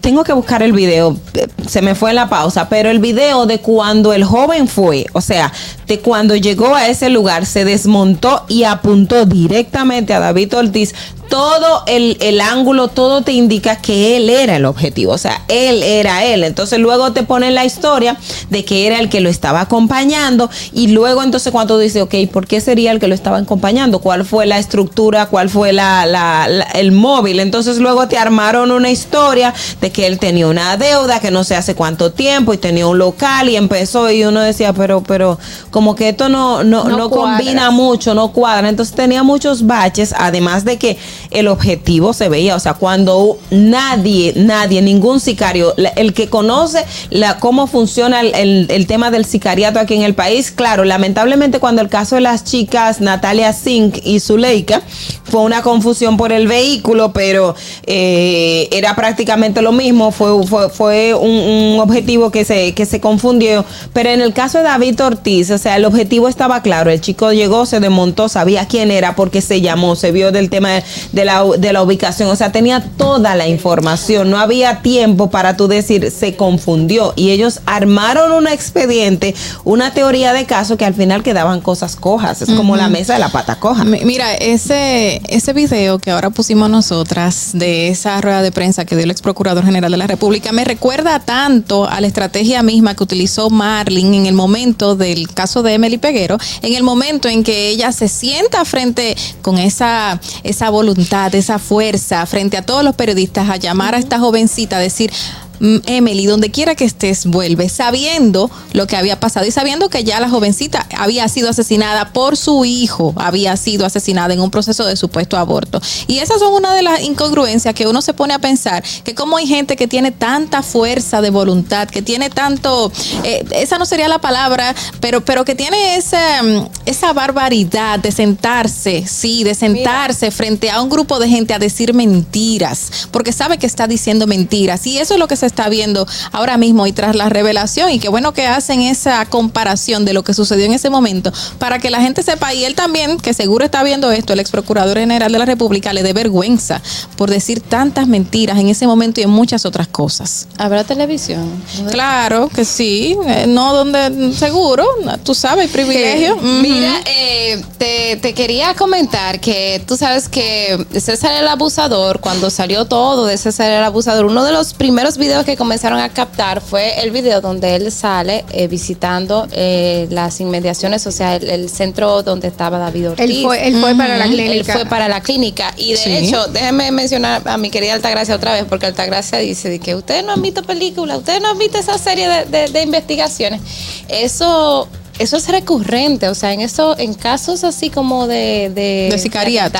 tengo que buscar el video, eh, se me fue la pausa, pero el video de cuando el joven fue, o sea, de cuando llegó a ese lugar, se desmontó y apuntó directamente a David Ortiz. Todo el, el ángulo, todo te indica que él era el objetivo, o sea, él era él. Entonces luego te ponen la historia de que era el que lo estaba acompañando y luego entonces cuando tú dices, ok, ¿por qué sería el que lo estaba acompañando? ¿Cuál fue la estructura? ¿Cuál fue la, la- la- el móvil? Entonces luego te armaron una historia de que él tenía una deuda que no sé hace cuánto tiempo y tenía un local y empezó y uno decía, pero, pero como que esto no, no, No no, combina mucho, no cuadra. Entonces tenía muchos baches, además de que el objetivo se veía, o sea, cuando nadie, nadie, ningún sicario, el que conoce la, cómo funciona el, el- el tema del sicariato aquí en el país, claro, lamentablemente cuando el caso de las chicas Natalia Zink y Zuleika fue una confusión por el vehículo, pero eh, era prácticamente lo mismo, fue, fue, fue un, un objetivo que se, que se confundió, pero en el caso de David Ortiz, o sea, el objetivo estaba claro, el chico llegó, se desmontó, sabía quién era porque se llamó, se vio del tema de la, de la ubicación, o sea, tenía toda la información, no había tiempo para tú decir, se confundió. Y ellos armaron un expediente, una teoría de caso que al final quedaban cosas cojas, es como la mesa de la pata coja. Mi- Mira, ese, ese video que ahora pusimos nosotras de esa rueda de prensa que dio el ex procurador general de la República me recuerda tanto a la estrategia misma que utilizó Marlin en el momento del caso de Emily Peguero, en el momento en que ella se sienta frente con esa, esa voluntad, esa fuerza, frente a todos los periodistas a llamar a esta jovencita a decir. "Mm, Emily, donde quiera que estés, vuelve, sabiendo lo que había pasado y sabiendo que ya la jovencita había sido asesinada por su hijo, había sido asesinada en un proceso de supuesto aborto. Y esas son una de las incongruencias que uno se pone a pensar, que como hay gente que tiene tanta fuerza de voluntad, que tiene tanto, eh, esa no sería la palabra, pero, pero que tiene esa, mm, esa barbaridad de sentarse, sí, de sentarse frente a un grupo de gente a decir mentiras, porque sabe que está diciendo mentiras. Y eso es lo que se está viendo ahora mismo y tras la revelación. Y qué bueno que hacen esa comparación de lo que sucedió en ese momento para que la gente sepa. Y él también, que seguro está viendo esto, el ex procurador general de la República, le dé vergüenza por decir tantas mentiras en ese momento y en muchas otras cosas. ¿Habrá televisión? Claro que sí, eh, no donde seguro, tú sabes, privilegio. Ujú. Mira, eh, te, te quería comentar que tú sabes que César el Abusador, cuando salió todo de César el Abusador, uno de los primeros videos que comenzaron a captar fue el video donde él sale eh, visitando eh, las inmediaciones, o sea, el, el centro donde estaba David Ortiz. Él fue- él fue para la clínica. Él fue para la clínica. Y de Sí. hecho, déjenme mencionar a mi querida Altagracia otra vez, porque Altagracia dice de que ustedes no han visto películas, ustedes no han visto esa serie de, de- de investigaciones. Eso, eso es recurrente, o sea, en eso, en casos así como de, de, De sicariato.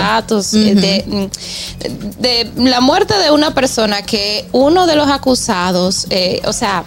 eh, de, de la muerte de una persona que uno de los acusados, eh, o sea,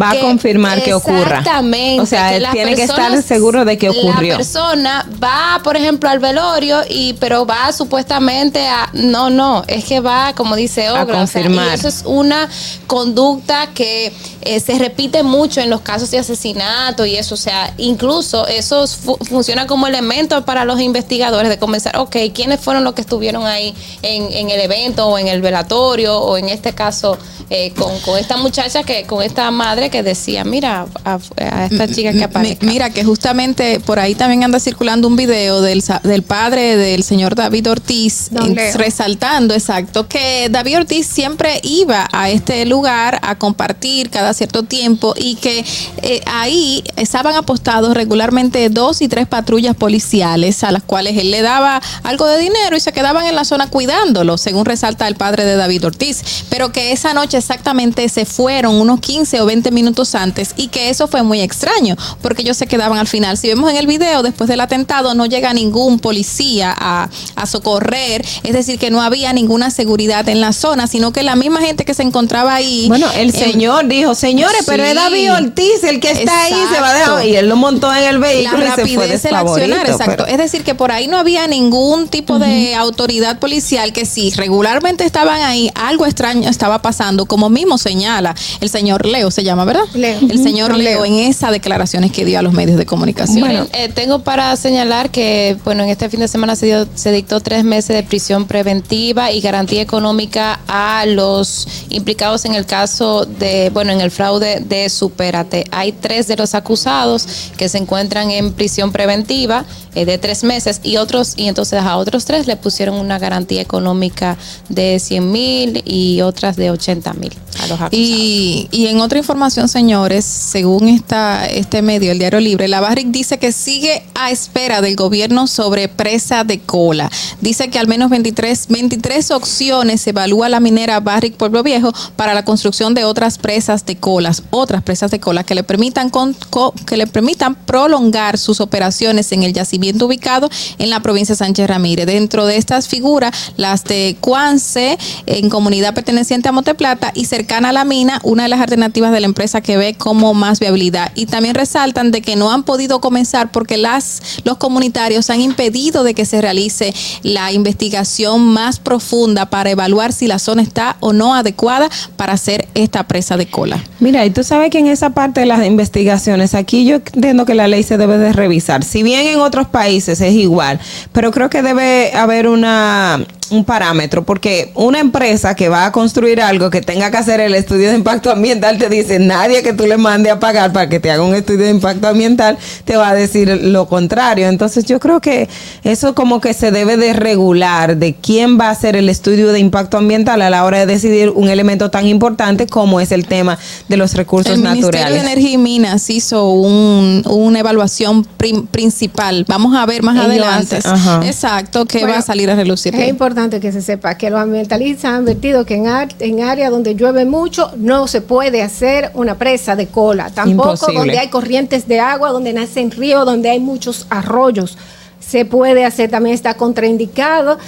va a confirmar que ocurra. Exactamente. O sea, él tiene que estar seguro de que ocurrió. La persona va, por ejemplo, al velorio y pero va supuestamente a no, no, es que va, como dice A Ogra, o sea, confirmar. y eso es una conducta que eh, se repite mucho en los casos de asesinato y eso, o sea, incluso eso fu- funciona como elemento para los investigadores de comenzar, ok, ¿quiénes fueron los que estuvieron ahí en, en el evento o en el velatorio o en este caso eh, con, con esta muchacha que, con esta madre que decía, mira, a, a esta chica que Mi- aparece. Mira que justamente por ahí también anda circulando un video del, del padre del señor David Ortiz resaltando, exacto, que David Ortiz siempre iba a este lugar a compartir cada cierto tiempo y que eh, ahí estaban apostados regularmente dos y tres patrullas policiales a las cuales él le daba algo de dinero y se quedaban en la zona cuidándolo, según resalta el padre de David Ortiz, pero que esa noche exactamente se fueron unos 15 o 20 minutos antes y que eso fue muy extraño porque ellos se quedaban al final. Si vemos en el video, después del atentado no llega ningún policía a, a socorrer, es decir, que no había ninguna seguridad en la zona, sino que la misma gente que se encontraba ahí. Bueno, el em, señor dijo, señores, pero es Sí. David Ortiz el que está ahí, se va a dejar. Y él lo montó en el vehículo la y se fue rapidez accionar, exacto. pero- Es decir, que por ahí no había ningún tipo de autoridad policial que si regularmente estaban ahí, algo extraño estaba pasando, como mismo señala el señor Leo, se llama, ¿verdad? Leo. El señor Leo, Leo. en esas declaraciones que dio a los medios de comunicación. Bueno, eh, tengo para señalar que, bueno, en este fin de semana se, dio- se dictó tres meses de prisión preventiva y garantía económica a los implicados en el caso de, bueno, en el fraude de Superate. Hay tres de los acusados que se encuentran en prisión preventiva eh, de tres meses y otros, y entonces a otros tres le pusieron una garantía económica de 100 mil y otras de 80 mil a los acusados. Y, y en otra información, señores, según esta, este medio, el Diario Libre, la Barrick dice que sigue a espera del gobierno sobre presa de cola. Dice que al menos 23, 23 opciones evalúa la minera Barrick Pueblo Viejo para la construcción de otras presas de colas, otras presas de cola que le permitan con- co- que le permitan prolongar sus operaciones en el yacimiento ubicado en la provincia de Sánchez Ramírez. Dentro de estas figuras, las de Cuance, en comunidad perteneciente a Monteplata y cercana a la mina, una de las alternativas de la empresa que ve como más viabilidad. Y también resaltan de que no han podido comenzar porque las, los comunitarios han impedido de que se realice la investigación más profunda para evaluar si la zona está o no adecuada para hacer esta presa de cola. Mira, y tú sabes que en esa parte de las investigaciones, aquí yo entiendo que la ley se debe de revisar. Si bien en otros países es igual, pero creo que debe haber una un parámetro, porque una empresa que va a construir algo que tenga que hacer el estudio de impacto ambiental te dice, nadie que tú le mande a pagar para que te haga un estudio de impacto ambiental te va a decir lo contrario. Entonces yo creo que eso como que se debe de regular de quién va a hacer el estudio de impacto ambiental a la hora de decidir un elemento tan importante como es el tema de los recursos El Ministerio naturales. de Energía y Minas hizo un- una evaluación prim- principal. Vamos a ver más Ellos adelante. Exacto, que Bueno, va a salir a relucir. Es importante que se sepa que los ambientalistas han advertido que en, en áreas donde llueve mucho no se puede hacer una presa de cola. Tampoco Imposible. donde hay corrientes de agua, donde nacen ríos, donde hay muchos arroyos. Se puede hacer, también está contraindicado,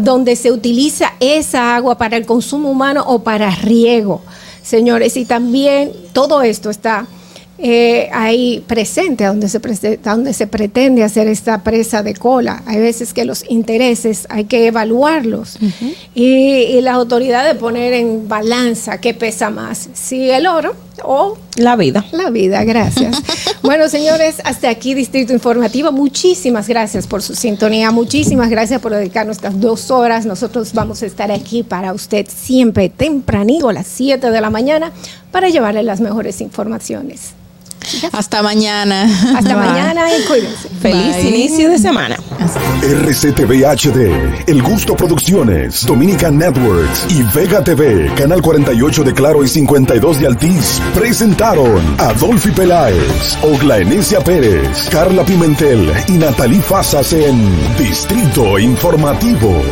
donde se utiliza esa agua para el consumo humano o para riego. Señores, y también todo esto está eh, ahí presente, a donde, se prese- a donde se pretende hacer esta presa de cola. Hay veces que los intereses hay que evaluarlos y, y las autoridades poner en balanza qué pesa más, si el oro o La vida. la vida. Gracias. bueno, señores, hasta aquí Distrito Informativo. Muchísimas gracias por su sintonía, muchísimas gracias por dedicarnos estas dos horas. Nosotros vamos a estar aquí para usted siempre tempranito a las 7 de la mañana para llevarle las mejores informaciones. Hasta mañana. Hasta Bye. mañana y cuídense. Feliz Bye. inicio de semana. RCTV HD, El Gusto Producciones, Dominican Networks y Vega TV, Canal 48 de Claro y 52 de Altiz, presentaron a Dolphy Peláez, Oglaenecia Pérez, Carla Pimentel y Natalie Fasas en Distrito Informativo.